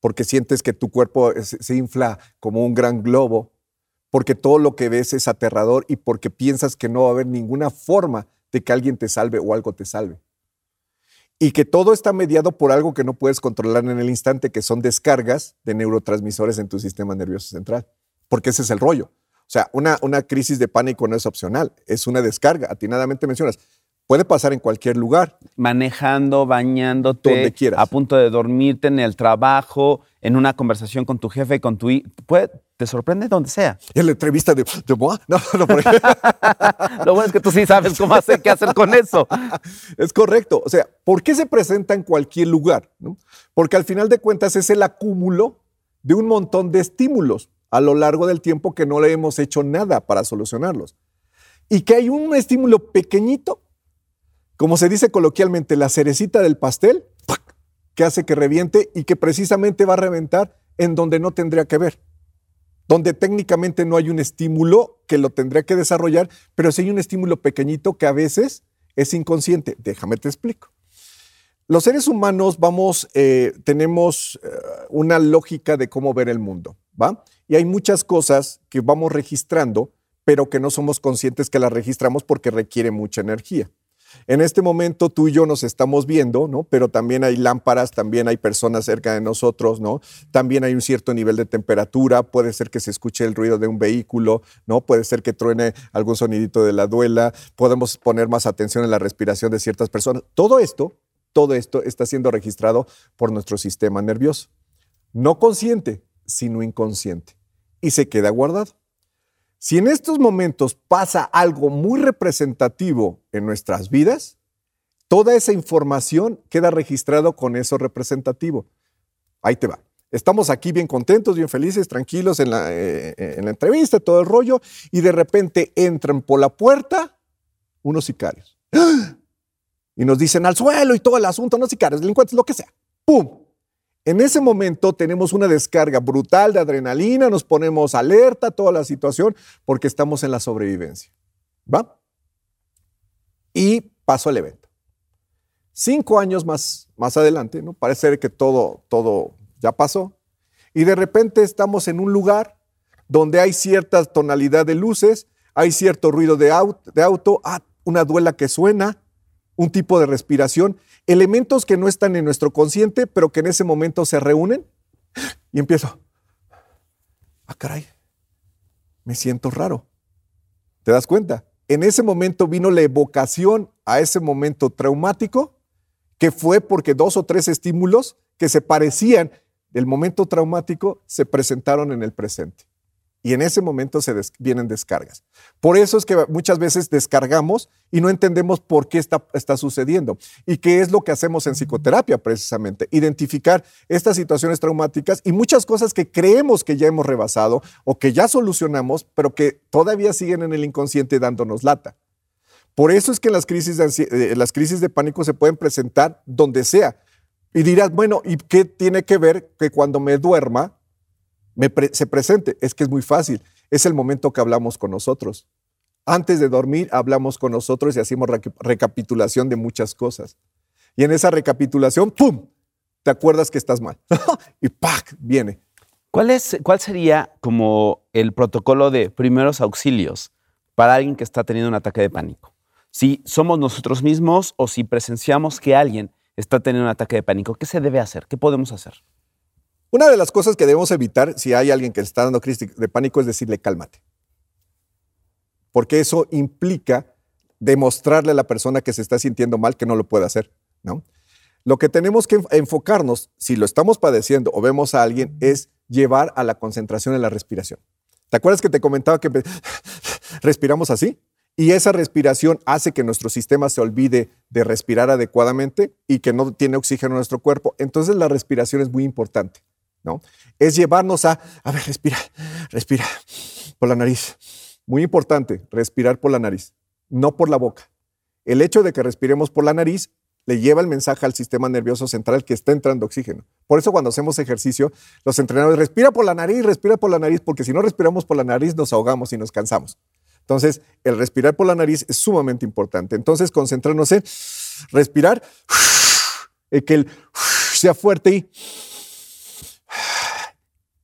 porque sientes que tu cuerpo se infla como un gran globo, porque todo lo que ves es aterrador y porque piensas que no va a haber ninguna forma de que alguien te salve o algo te salve. Y que todo está mediado por algo que no puedes controlar en el instante, que son descargas de neurotransmisores en tu sistema nervioso central. Porque ese es el rollo. O sea, una crisis de pánico no es opcional, es una descarga. Atinadamente mencionas, Puede pasar en cualquier lugar. Manejando, bañándote, donde quieras. a punto de dormirte, en el trabajo, en una conversación con tu jefe, con tu hijo. Te sorprende donde sea. En la entrevista de, de No, no, por Lo bueno es que tú sí sabes cómo hacer, qué hacer con eso. Es correcto. O sea, ¿por qué se presenta en cualquier lugar? Porque al final de cuentas es el acúmulo de un montón de estímulos a lo largo del tiempo que no le hemos hecho nada para solucionarlos. Y que hay un estímulo pequeñito como se dice coloquialmente, la cerecita del pastel, que hace que reviente y que precisamente va a reventar en donde no tendría que ver. donde técnicamente no hay un estímulo que lo tendría que desarrollar, pero sí hay un estímulo pequeñito que a veces es inconsciente. Déjame te explico. Los seres humanos vamos, eh, tenemos eh, una lógica de cómo ver el mundo, ¿va? Y hay muchas cosas que vamos registrando, pero que no somos conscientes que las registramos porque requiere mucha energía. En este momento tú y yo nos estamos viendo, ¿no? Pero también hay lámparas, también hay personas cerca de nosotros, ¿no? También hay un cierto nivel de temperatura, puede ser que se escuche el ruido de un vehículo, ¿no? Puede ser que truene algún sonidito de la duela, podemos poner más atención en la respiración de ciertas personas. Todo esto, todo esto está siendo registrado por nuestro sistema nervioso. No consciente, sino inconsciente. Y se queda guardado. Si en estos momentos pasa algo muy representativo en nuestras vidas, toda esa información queda registrado con eso representativo. Ahí te va. Estamos aquí bien contentos, bien felices, tranquilos en la, eh, la entrevista, todo el rollo, y de repente entran por la puerta unos sicarios. Y nos dicen al suelo y todo el asunto, no sicarios, delincuentes, lo que sea. ¡Pum! En ese momento tenemos una descarga brutal de adrenalina, nos ponemos alerta a toda la situación porque estamos en la sobrevivencia. ¿Va? Y paso al evento. Cinco años más, más adelante, ¿no? Parece que todo, todo ya pasó. Y de repente estamos en un lugar donde hay cierta tonalidad de luces, hay cierto ruido de auto, de auto ah, una duela que suena, un tipo de respiración, elementos que no están en nuestro consciente, pero que en ese momento se reúnen y empiezo, ah, caray, me siento raro. ¿Te das cuenta? En ese momento vino la evocación a ese momento traumático, que fue porque dos o tres estímulos que se parecían del momento traumático se presentaron en el presente y en ese momento se vienen descargas. Por eso es que muchas veces descargamos y no entendemos por qué está, está sucediendo y qué es lo que hacemos en psicoterapia precisamente, identificar estas situaciones traumáticas y muchas cosas que creemos que ya hemos rebasado o que ya solucionamos, pero que todavía siguen en el inconsciente dándonos lata. Por eso es que las crisis de, eh, las crisis de pánico se pueden presentar donde sea. Y dirás, bueno, ¿y qué tiene que ver que cuando me duerma se presente. Es que es muy fácil. Es el momento que hablamos con nosotros. Antes de dormir hablamos con nosotros y hacemos recapitulación de muchas cosas. Y en esa recapitulación, ¡pum! Te acuerdas que estás mal. y ¡pac! Viene. ¿Cuál, es, ¿Cuál sería como el protocolo de primeros auxilios para alguien que está teniendo un ataque de pánico? Si somos nosotros mismos o si presenciamos que alguien está teniendo un ataque de pánico, ¿qué se debe hacer? ¿Qué podemos hacer? Una de las cosas que debemos evitar si hay alguien que está dando crisis de pánico es decirle cálmate. Porque eso implica demostrarle a la persona que se está sintiendo mal que no lo puede hacer, ¿no? Lo que tenemos que enfocarnos, si lo estamos padeciendo o vemos a alguien, es llevar a la concentración en la respiración. ¿Te acuerdas que te comentaba que respiramos así? Y esa respiración hace que nuestro sistema se olvide de respirar adecuadamente y que no tiene oxígeno en nuestro cuerpo. Entonces la respiración es muy importante. Es llevarnos a, a ver, respira, respira por la nariz. Muy importante, respirar por la nariz, no por la boca. El hecho de que respiremos por la nariz le lleva el mensaje al sistema nervioso central que está entrando oxígeno. Por eso cuando hacemos ejercicio, los entrenadores respira por la nariz, respira por la nariz, porque si no respiramos por la nariz nos ahogamos y nos cansamos. Entonces, el respirar por la nariz es sumamente importante. Entonces, concentrarnos en respirar, que el sea fuerte y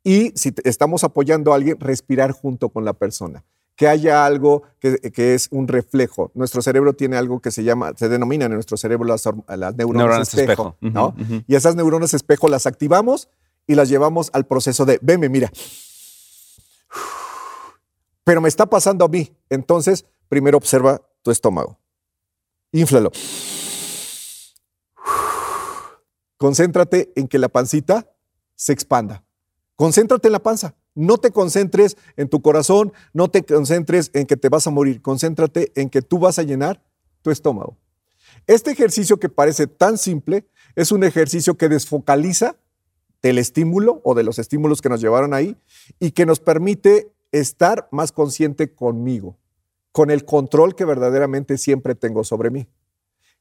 y si estamos apoyando a alguien, respirar junto con la persona. Que haya algo que, es un reflejo. Nuestro cerebro tiene algo que se llama, se denomina en nuestro cerebro las, neuronas, espejo. ¿no? Y esas neuronas espejo las activamos y las llevamos al proceso de, venme, mira. Pero me está pasando a mí. Entonces, primero observa tu estómago. Inflalo. Concéntrate en que la pancita se expanda. Concéntrate en la panza. No te concentres en tu corazón, no te concentres en que te vas a morir. Concéntrate en que tú vas a llenar tu estómago. Este ejercicio que parece tan simple es un ejercicio que desfocaliza del estímulo o de los estímulos que nos llevaron ahí y que nos permite estar más consciente conmigo, con el control que verdaderamente siempre tengo sobre mí.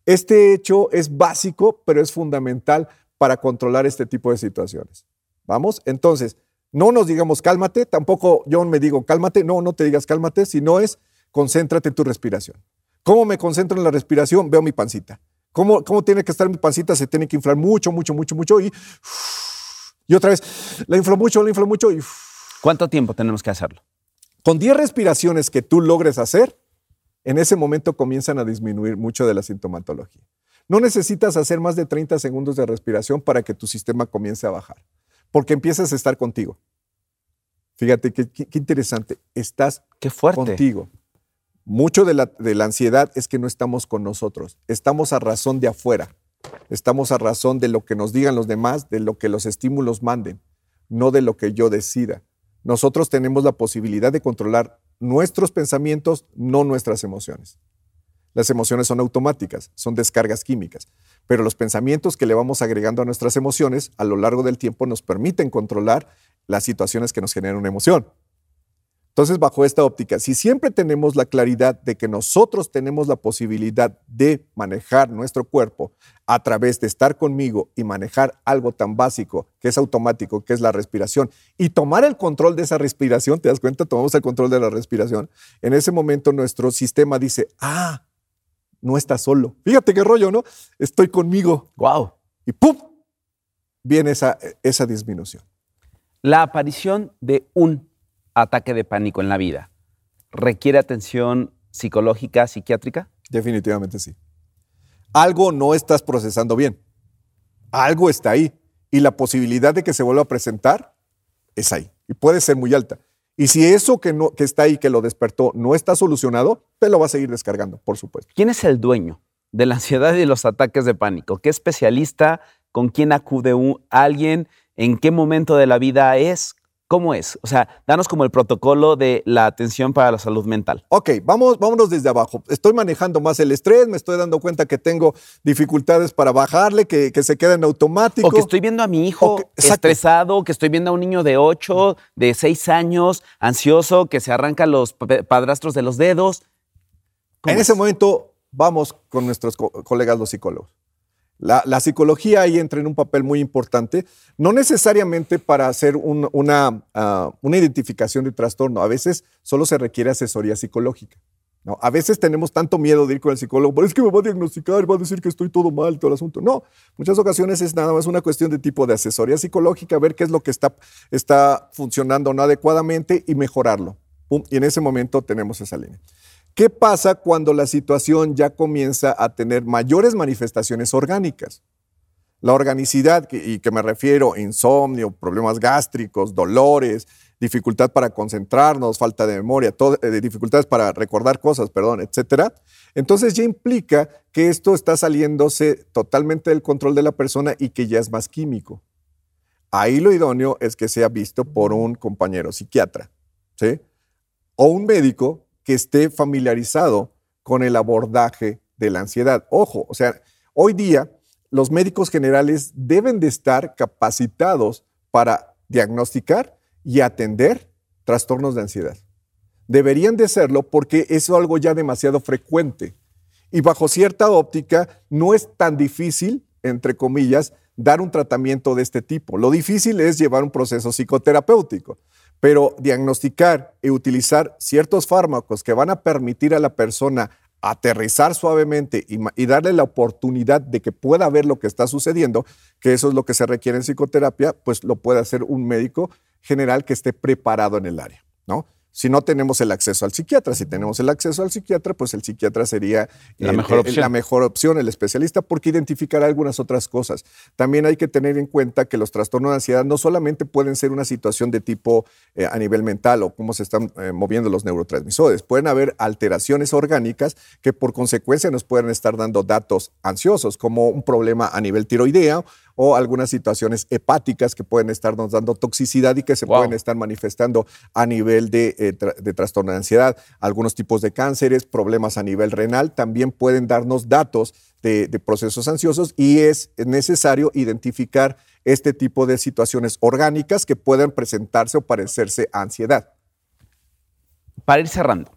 Este hecho es básico, pero es fundamental para controlar este tipo de situaciones. Vamos, entonces, No nos digamos cálmate, tampoco yo me digo cálmate, no, no te digas cálmate, sino es concéntrate en tu respiración. ¿Cómo me concentro en la respiración? Veo mi pancita. ¿Cómo, ¿Cómo tiene que estar mi pancita? Se tiene que inflar mucho, mucho, mucho, mucho y, y otra vez, la inflo mucho, la inflo mucho y... ¿Cuánto tiempo tenemos que hacerlo? Con 10 respiraciones que tú logres hacer, en ese momento comienzan a disminuir mucho de la sintomatología. No necesitas hacer más de 30 segundos de respiración para que tu sistema comience a bajar, porque empiezas a estar contigo. Fíjate qué, interesante, estás qué fuerte. contigo. Mucho de la, de la ansiedad es que no estamos con nosotros, estamos a razón de afuera, estamos a razón de lo que nos digan los demás, de lo que los estímulos manden, no de lo que yo decida. Nosotros tenemos la posibilidad de controlar nuestros pensamientos, no nuestras emociones. Las emociones son automáticas, son descargas químicas, pero los pensamientos que le vamos agregando a nuestras emociones a lo largo del tiempo nos permiten controlar las situaciones que nos generan una emoción. Entonces, bajo esta óptica, si siempre tenemos la claridad de que nosotros tenemos la posibilidad de manejar nuestro cuerpo a través de estar conmigo y manejar algo tan básico que es automático, que es la respiración, y tomar el control de esa respiración, ¿te das cuenta? Tomamos el control de la respiración. En ese momento nuestro sistema dice, ah, no estás solo. Fíjate qué rollo, ¿no? Estoy conmigo. Wow. Y ¡pum! Viene esa, esa disminución. La aparición de un ataque de pánico en la vida requiere atención psicológica, psiquiátrica? Definitivamente sí. Algo no estás procesando bien. Algo está ahí. Y la posibilidad de que se vuelva a presentar es ahí. Y puede ser muy alta. Y si eso que, está ahí, que lo despertó, no está solucionado, te lo va a seguir descargando, por supuesto. ¿Quién es el dueño de la ansiedad y los ataques de pánico? ¿Qué especialista? ¿Con quién acude alguien? ¿En qué momento de la vida es? ¿Cómo es? O sea, danos como el protocolo de la atención para la salud mental. Ok, vamos, vámonos desde abajo. Estoy manejando más el estrés, me estoy dando cuenta que tengo dificultades para bajarle, que, se queda en automático. O que estoy viendo a mi hijo estresado, que estoy viendo a un niño de 8, de 6 años, ansioso, que se arranca los padrastros de los dedos. En ese momento vamos con nuestros colegas los psicólogos. La, psicología ahí entra en un papel muy importante, no necesariamente para hacer una, ah, una, identificación de trastorno, a veces solo se requiere asesoría psicológica. ¿no? A veces tenemos tanto miedo de ir con el psicólogo, pero es que me va a diagnosticar, va a decir que estoy todo mal, todo el asunto. No, muchas ocasiones es nada más una cuestión de tipo de asesoría psicológica, ver qué es lo que está, está funcionando no adecuadamente y mejorarlo. Y en ese momento tenemos esa línea. ¿Qué pasa cuando la situación ya comienza a tener mayores manifestaciones orgánicas? La organicidad, y que me refiero, insomnio, problemas gástricos, dolores, dificultad para concentrarnos, falta de memoria, eh, dificultades para recordar cosas, perdón, etcétera. Entonces ya implica que esto está saliéndose totalmente del control de la persona y que ya es más químico. Ahí lo idóneo es que sea visto por un compañero psiquiatra, ¿sí? O un médico que esté familiarizado con el abordaje de la ansiedad. Ojo, o sea, hoy día los médicos generales deben de estar capacitados para diagnosticar y atender trastornos de ansiedad. Deberían de serlo porque es algo ya demasiado frecuente. Y bajo cierta óptica no es tan difícil, entre comillas, dar un tratamiento de este tipo. Lo difícil es llevar un proceso psicoterapéutico. Pero diagnosticar y utilizar ciertos fármacos que van a permitir a la persona aterrizar suavemente y, darle la oportunidad de que pueda ver lo que está sucediendo, que eso es lo que se requiere en psicoterapia, pues lo puede hacer un médico general que esté preparado en el área, ¿no? Si no tenemos el acceso al psiquiatra. Si tenemos el acceso al psiquiatra, pues el psiquiatra sería la, mejor, opción. la mejor opción, el especialista, porque identificará algunas otras cosas. También hay que tener en cuenta que los trastornos de ansiedad no solamente pueden ser una situación de tipo eh, a nivel mental o cómo se están eh, moviendo los neurotransmisores, pueden haber alteraciones orgánicas que por consecuencia nos pueden estar dando datos ansiosos, como un problema a nivel tiroidea o algunas situaciones hepáticas que pueden estarnos dando toxicidad y que se pueden estar manifestando a nivel de, eh, de, trastorno de ansiedad. Algunos tipos de cánceres, problemas a nivel renal, también pueden darnos datos de, de procesos ansiosos y es necesario identificar este tipo de situaciones orgánicas que pueden presentarse o parecerse a ansiedad. Para ir cerrando,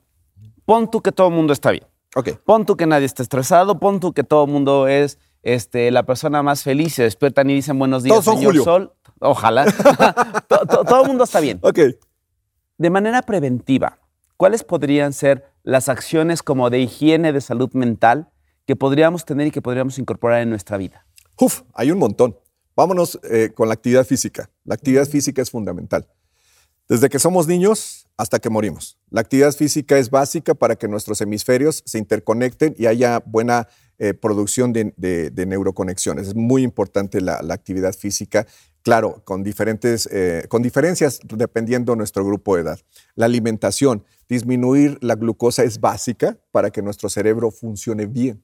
pon tú que todo el mundo está bien. Okay. Pon tú que nadie está estresado, pon tú que todo el mundo es este, la persona más feliz, se despiertan y dicen buenos días, Todos son señor Julio. Sol. Ojalá. todo el mundo está bien. Ok. De manera preventiva, ¿cuáles podrían ser las acciones como de higiene de salud mental que podríamos tener y que podríamos incorporar en nuestra vida? Uf, hay un montón. Vámonos eh, con la actividad física. La actividad física es fundamental. Desde que somos niños hasta que morimos. La actividad física es básica para que nuestros hemisferios se interconecten y haya buena eh, producción de, neuroconexiones. Es muy importante la, actividad física, claro, con, diferentes, eh, con diferencias dependiendo de nuestro grupo de edad. La alimentación, disminuir la glucosa es básica para que nuestro cerebro funcione bien.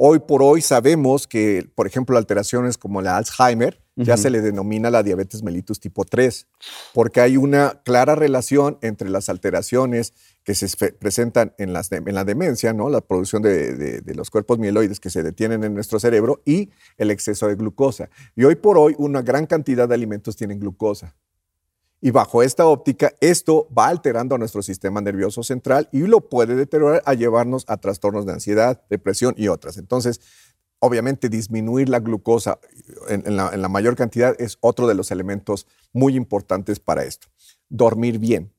Hoy por hoy sabemos que, por ejemplo, alteraciones como la Alzheimer ya se le denomina la diabetes mellitus tipo 3, porque hay una clara relación entre las alteraciones que se presentan en, las en la demencia, ¿no? la producción de, de, los cuerpos mieloides que se detienen en nuestro cerebro y el exceso de glucosa. Y hoy por hoy una gran cantidad de alimentos tienen glucosa. Y bajo esta óptica, esto va alterando nuestro sistema nervioso central y lo puede deteriorar a llevarnos a trastornos de ansiedad, depresión y otras. Entonces, obviamente, disminuir la glucosa en la mayor cantidad es otro de los elementos muy importantes para esto. Dormir bien.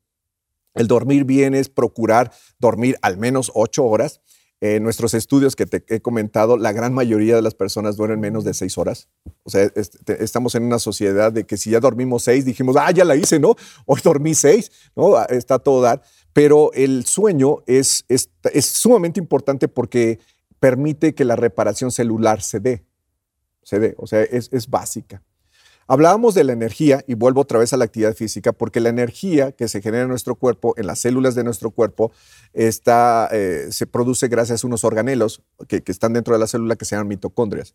El dormir bien es procurar dormir al menos ocho horas en nuestros estudios que te he comentado, la gran mayoría de las personas duermen menos de seis horas. O sea, estamos en una sociedad de que si ya dormimos seis, dijimos, ah, ya la hice, ¿no? Hoy dormí seis, ¿no? Ah, está todo dar. Pero el sueño es, es, sumamente importante porque permite que la reparación celular se dé. Se dé, o sea, es, es básica. Hablábamos de la energía, y vuelvo otra vez a la actividad física, porque la energía que se genera en nuestro cuerpo, en las células de nuestro cuerpo, está, eh, se produce gracias a unos organelos que, que están dentro de la célula que se llaman mitocondrias.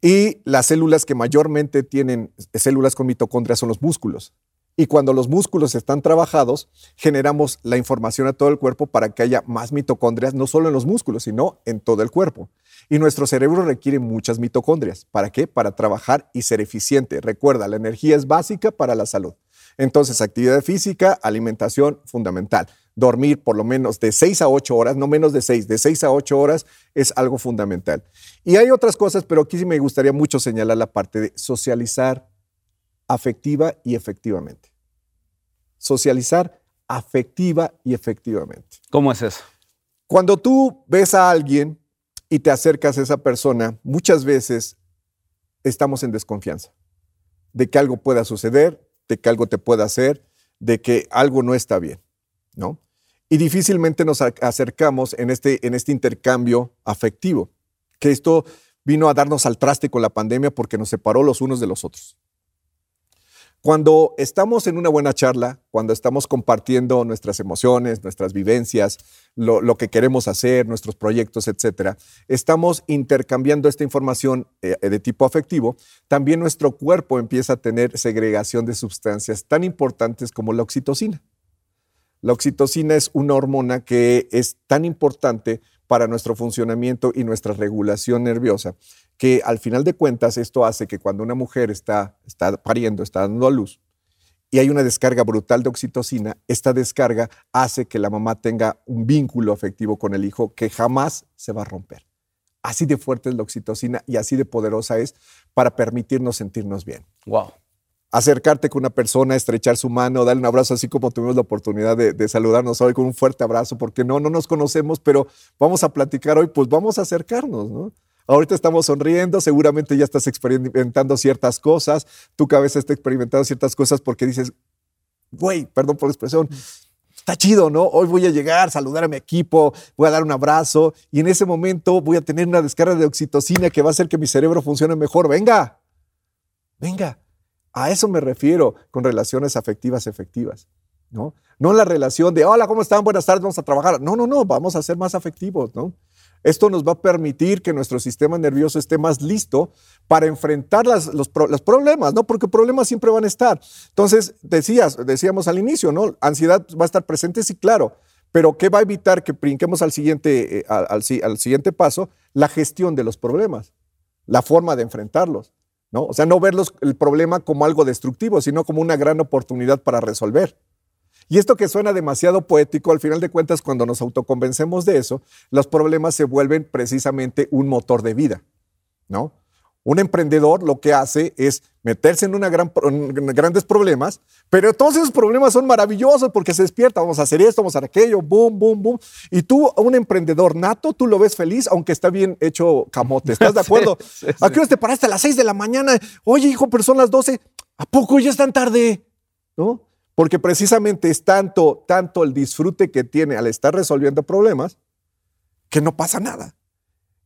Y las células que mayormente tienen células con mitocondrias son los músculos. Y cuando los músculos están trabajados, generamos la información a todo el cuerpo para que haya más mitocondrias, no solo en los músculos, sino en todo el cuerpo. Y nuestro cerebro requiere muchas mitocondrias. ¿Para qué? Para trabajar y ser eficiente. Recuerda, la energía es básica para la salud. Entonces, actividad física, alimentación, fundamental. Dormir por lo menos de 6 a 8 horas, no menos de 6, de 6 a 8 horas es algo fundamental. Y hay otras cosas, pero aquí sí me gustaría mucho señalar la parte de socializar afectiva y efectivamente. Socializar afectiva y efectivamente. ¿Cómo es eso? Cuando tú ves a alguien y te acercas a esa persona, muchas veces estamos en desconfianza de que algo pueda suceder, de que algo te pueda hacer, de que algo no está bien, ¿no? Y difícilmente nos acercamos en este, en este intercambio afectivo, que esto vino a darnos al traste con la pandemia porque nos separó los unos de los otros. Cuando estamos en una buena charla, cuando estamos compartiendo nuestras emociones, nuestras vivencias, lo, que queremos hacer, nuestros proyectos, etcétera, estamos intercambiando esta información eh, de tipo afectivo, también nuestro cuerpo empieza a tener segregación de sustancias tan importantes como la oxitocina. La oxitocina es una hormona que es tan importante para nuestro funcionamiento y nuestra regulación nerviosa, que al final de cuentas esto hace que cuando una mujer está, está pariendo, está dando a luz, y hay una descarga brutal de oxitocina, esta descarga hace que la mamá tenga un vínculo afectivo con el hijo que jamás se va a romper. Así de fuerte es la oxitocina y así de poderosa es para permitirnos sentirnos bien. Wow acercarte con una persona, estrechar su mano, darle un abrazo, así como tuvimos la oportunidad de, saludarnos hoy con un fuerte abrazo, porque no, no nos conocemos, pero vamos a platicar hoy, pues vamos a acercarnos, ¿no? Ahorita estamos sonriendo, seguramente ya estás experimentando ciertas cosas, tu cabeza está experimentando ciertas cosas porque dices, güey, perdón por la expresión, está chido, ¿no? Hoy voy a llegar, saludar a mi equipo, voy a dar un abrazo y en ese momento voy a tener una descarga de oxitocina que va a hacer que mi cerebro funcione mejor. Venga, venga. A eso me refiero con relaciones afectivas efectivas. ¿no? No la relación de, hola, ¿cómo están? Buenas tardes, vamos a trabajar. No, no, no, vamos a ser más afectivos. ¿no? Esto nos va a permitir que nuestro sistema nervioso esté más listo para enfrentar los, los, problemas, ¿no? Porque problemas siempre van a estar. Entonces, decías, decíamos al inicio, ¿no? Ansiedad va a estar presente, sí, claro. Pero ¿qué va a evitar que brinquemos al siguiente, eh, al, al siguiente paso? La gestión de los problemas, la forma de enfrentarlos. O sea, no ver el problema como algo destructivo, sino como una gran oportunidad para resolver. Y esto que suena demasiado poético, al final de cuentas, cuando nos autoconvencemos de eso, los problemas se vuelven precisamente un motor de vida, ¿no? Un emprendedor lo que hace es meterse en, una gran, en grandes problemas, pero todos esos problemas son maravillosos porque se despierta, vamos a hacer esto, vamos a hacer aquello, boom, boom, boom. Y tú, un emprendedor nato, tú lo ves feliz, aunque está bien hecho camote. ¿Estás de acuerdo? ¿A qué hora te paraste a las 6 de la mañana? Oye, hijo, pero son las 12. ¿A poco ya es tan tarde? ¿No? Porque precisamente es tanto, tanto el disfrute que tiene al estar resolviendo problemas que no pasa nada.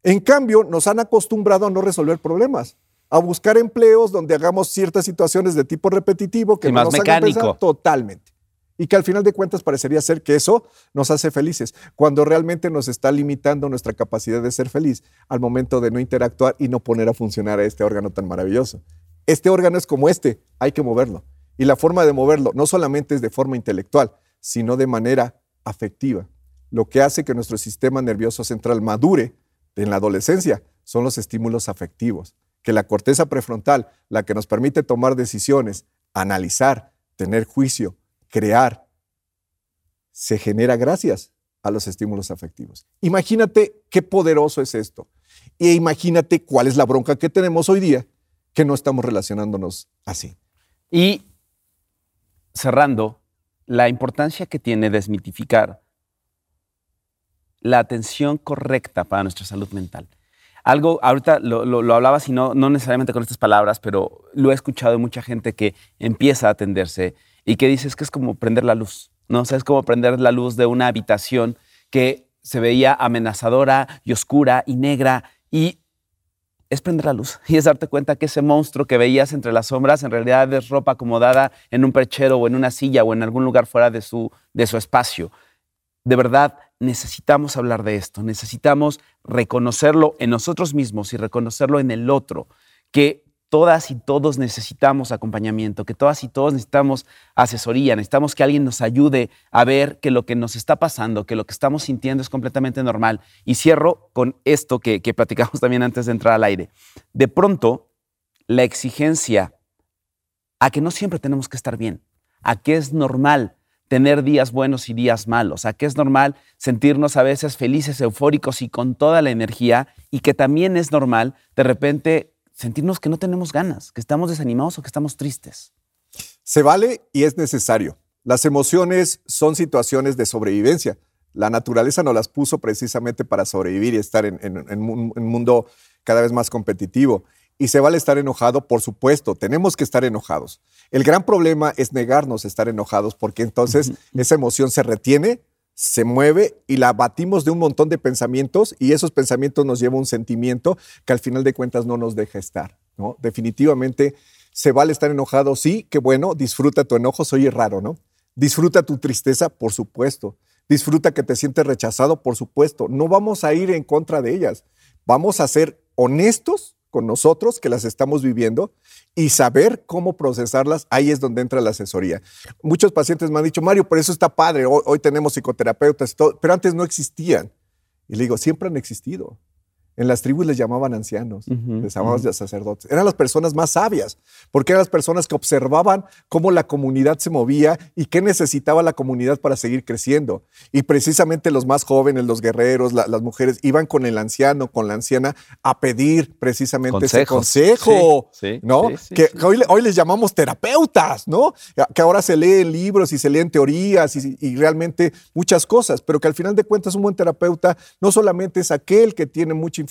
En cambio, nos han acostumbrado a no resolver problemas, a buscar empleos donde hagamos ciertas situaciones de tipo repetitivo que más nos mecánico. totalmente. Y que al final de cuentas parecería ser que eso nos hace felices, cuando realmente nos está limitando nuestra capacidad de ser feliz al momento de no interactuar y no poner a funcionar a este órgano tan maravilloso. Este órgano es como este, hay que moverlo. Y la forma de moverlo no solamente es de forma intelectual, sino de manera afectiva. Lo que hace que nuestro sistema nervioso central madure en la adolescencia son los estímulos afectivos, que la corteza prefrontal, la que nos permite tomar decisiones, analizar, tener juicio, crear, se genera gracias a los estímulos afectivos. Imagínate qué poderoso es esto. E imagínate cuál es la bronca que tenemos hoy día que no estamos relacionándonos así. Y cerrando, la importancia que tiene desmitificar la atención correcta para nuestra salud mental. Algo, ahorita lo, lo, hablabas y no, no necesariamente con estas palabras, pero lo he escuchado de mucha gente que empieza a atenderse y que dices que es como prender la luz, ¿no? O sea, es como prender la luz de una habitación que se veía amenazadora y oscura y negra y es prender la luz y es darte cuenta que ese monstruo que veías entre las sombras en realidad es ropa acomodada en un perchero o en una silla o en algún lugar fuera de su, de su espacio. De verdad, necesitamos hablar de esto, necesitamos reconocerlo en nosotros mismos y reconocerlo en el otro, que todas y todos necesitamos acompañamiento, que todas y todos necesitamos asesoría, necesitamos que alguien nos ayude a ver que lo que nos está pasando, que lo que estamos sintiendo es completamente normal. Y cierro con esto que, que platicamos también antes de entrar al aire. De pronto, la exigencia a que no siempre tenemos que estar bien, a que es normal tener días buenos y días malos, a que es normal sentirnos a veces felices, eufóricos y con toda la energía, y que también es normal de repente sentirnos que no tenemos ganas, que estamos desanimados o que estamos tristes. Se vale y es necesario. Las emociones son situaciones de sobrevivencia. La naturaleza nos las puso precisamente para sobrevivir y estar en, en un mundo cada vez más competitivo. Y se vale estar enojado, por supuesto, tenemos que estar enojados. El gran problema es negarnos a estar enojados porque entonces esa emoción se retiene, se mueve y la batimos de un montón de pensamientos y esos pensamientos nos llevan a un sentimiento que al final de cuentas no nos deja estar. ¿no? Definitivamente se vale estar enojado, sí, qué bueno, disfruta tu enojo, soy raro, ¿no? Disfruta tu tristeza, por supuesto. Disfruta que te sientes rechazado, por supuesto. No vamos a ir en contra de ellas. Vamos a ser honestos con nosotros que las estamos viviendo y saber cómo procesarlas, ahí es donde entra la asesoría. Muchos pacientes me han dicho, Mario, por eso está padre, hoy, tenemos psicoterapeutas pero antes no existían. Y le digo, siempre han existido. En las tribus les llamaban ancianos, les llamaban sacerdotes. Eran las personas más sabias, porque eran las personas que observaban cómo la comunidad se movía y qué necesitaba la comunidad para seguir creciendo. Y precisamente los más jóvenes, los guerreros, las mujeres, iban con el anciano, con la anciana, a pedir precisamente ese consejo, ¿no? que, hoy, les llamamos terapeutas, ¿no? Que ahora se leen libros y se leen teorías y, y realmente muchas cosas, pero que al final de cuentas un buen terapeuta no solamente es aquel que tiene mucha información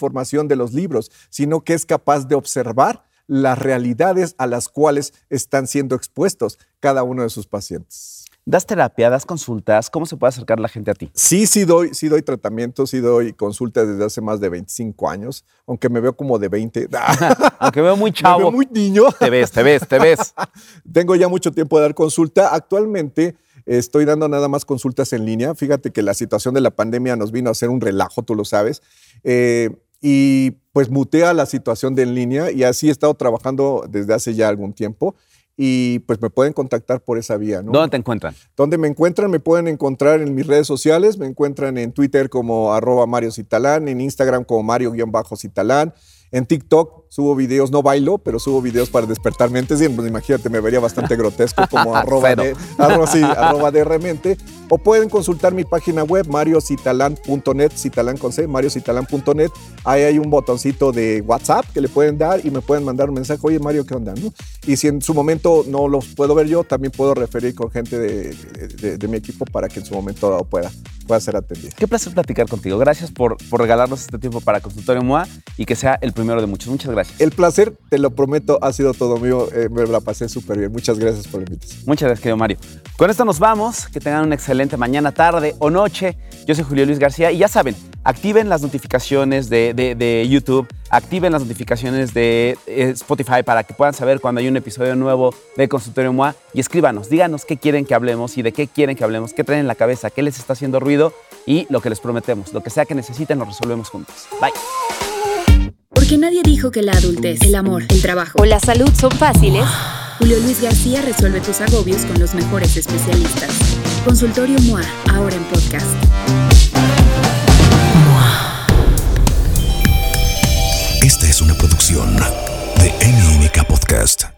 de los libros, sino que es capaz de observar las realidades a las cuales están siendo expuestos cada uno de sus pacientes. ¿Das terapia, das consultas? ¿Cómo se puede acercar la gente a ti? Sí, sí doy, sí doy tratamiento, sí doy consultas desde hace más de 25 años, aunque me veo como de 20. aunque veo muy chavo. Me veo muy niño. Te ves, te ves, te ves. Tengo ya mucho tiempo de dar consulta. Actualmente estoy dando nada más consultas en línea. Fíjate que la situación de la pandemia nos vino a hacer un relajo, tú lo sabes. Eh, y pues mutea la situación de en línea y así he estado trabajando desde hace ya algún tiempo y pues me pueden contactar por esa vía. ¿no? ¿Dónde te encuentran? ¿Dónde me encuentran? Me pueden encontrar en mis redes sociales, me encuentran en Twitter como arroba Mario Citalán, en Instagram como Mario-Citalán, en TikTok subo videos, no bailo, pero subo videos para despertar mentes. Y, pues, imagínate, me vería bastante grotesco como arroba, de, arroba, sí, arroba de remente. O pueden consultar mi página web, mariocitalan.net, citalan con C, mariocitalan.net. Ahí hay un botoncito de WhatsApp que le pueden dar y me pueden mandar un mensaje, oye Mario, ¿qué onda? ¿no? Y si en su momento no los puedo ver yo, también puedo referir con gente de, mi equipo para que en su momento pueda, pueda ser atendido. Qué placer platicar contigo. Gracias por, por regalarnos este tiempo para Consultorio MOA y que sea el primero de muchos. Muchas gracias. El placer, te lo prometo, ha sido todo mío. Eh, me la pasé súper bien. Muchas gracias por la invitación. Muchas gracias, querido Mario. Con esto nos vamos. Que tengan una excelente mañana, tarde o noche. Yo soy Julio Luis García y ya saben, activen las notificaciones de, de, YouTube, activen las notificaciones de eh, Spotify para que puedan saber cuando hay un episodio nuevo de Consultorio MOA y escríbanos, díganos qué quieren que hablemos y de qué quieren que hablemos, qué traen en la cabeza, qué les está haciendo ruido y lo que les prometemos, lo que sea que necesiten lo resolvemos juntos. Bye. Porque nadie dijo que la adultez, el amor, el trabajo o la salud son fáciles. Julio Luis García resuelve tus agobios con los mejores especialistas. Consultorio MOA, ahora en podcast. Esta es una producción de MMK Podcast.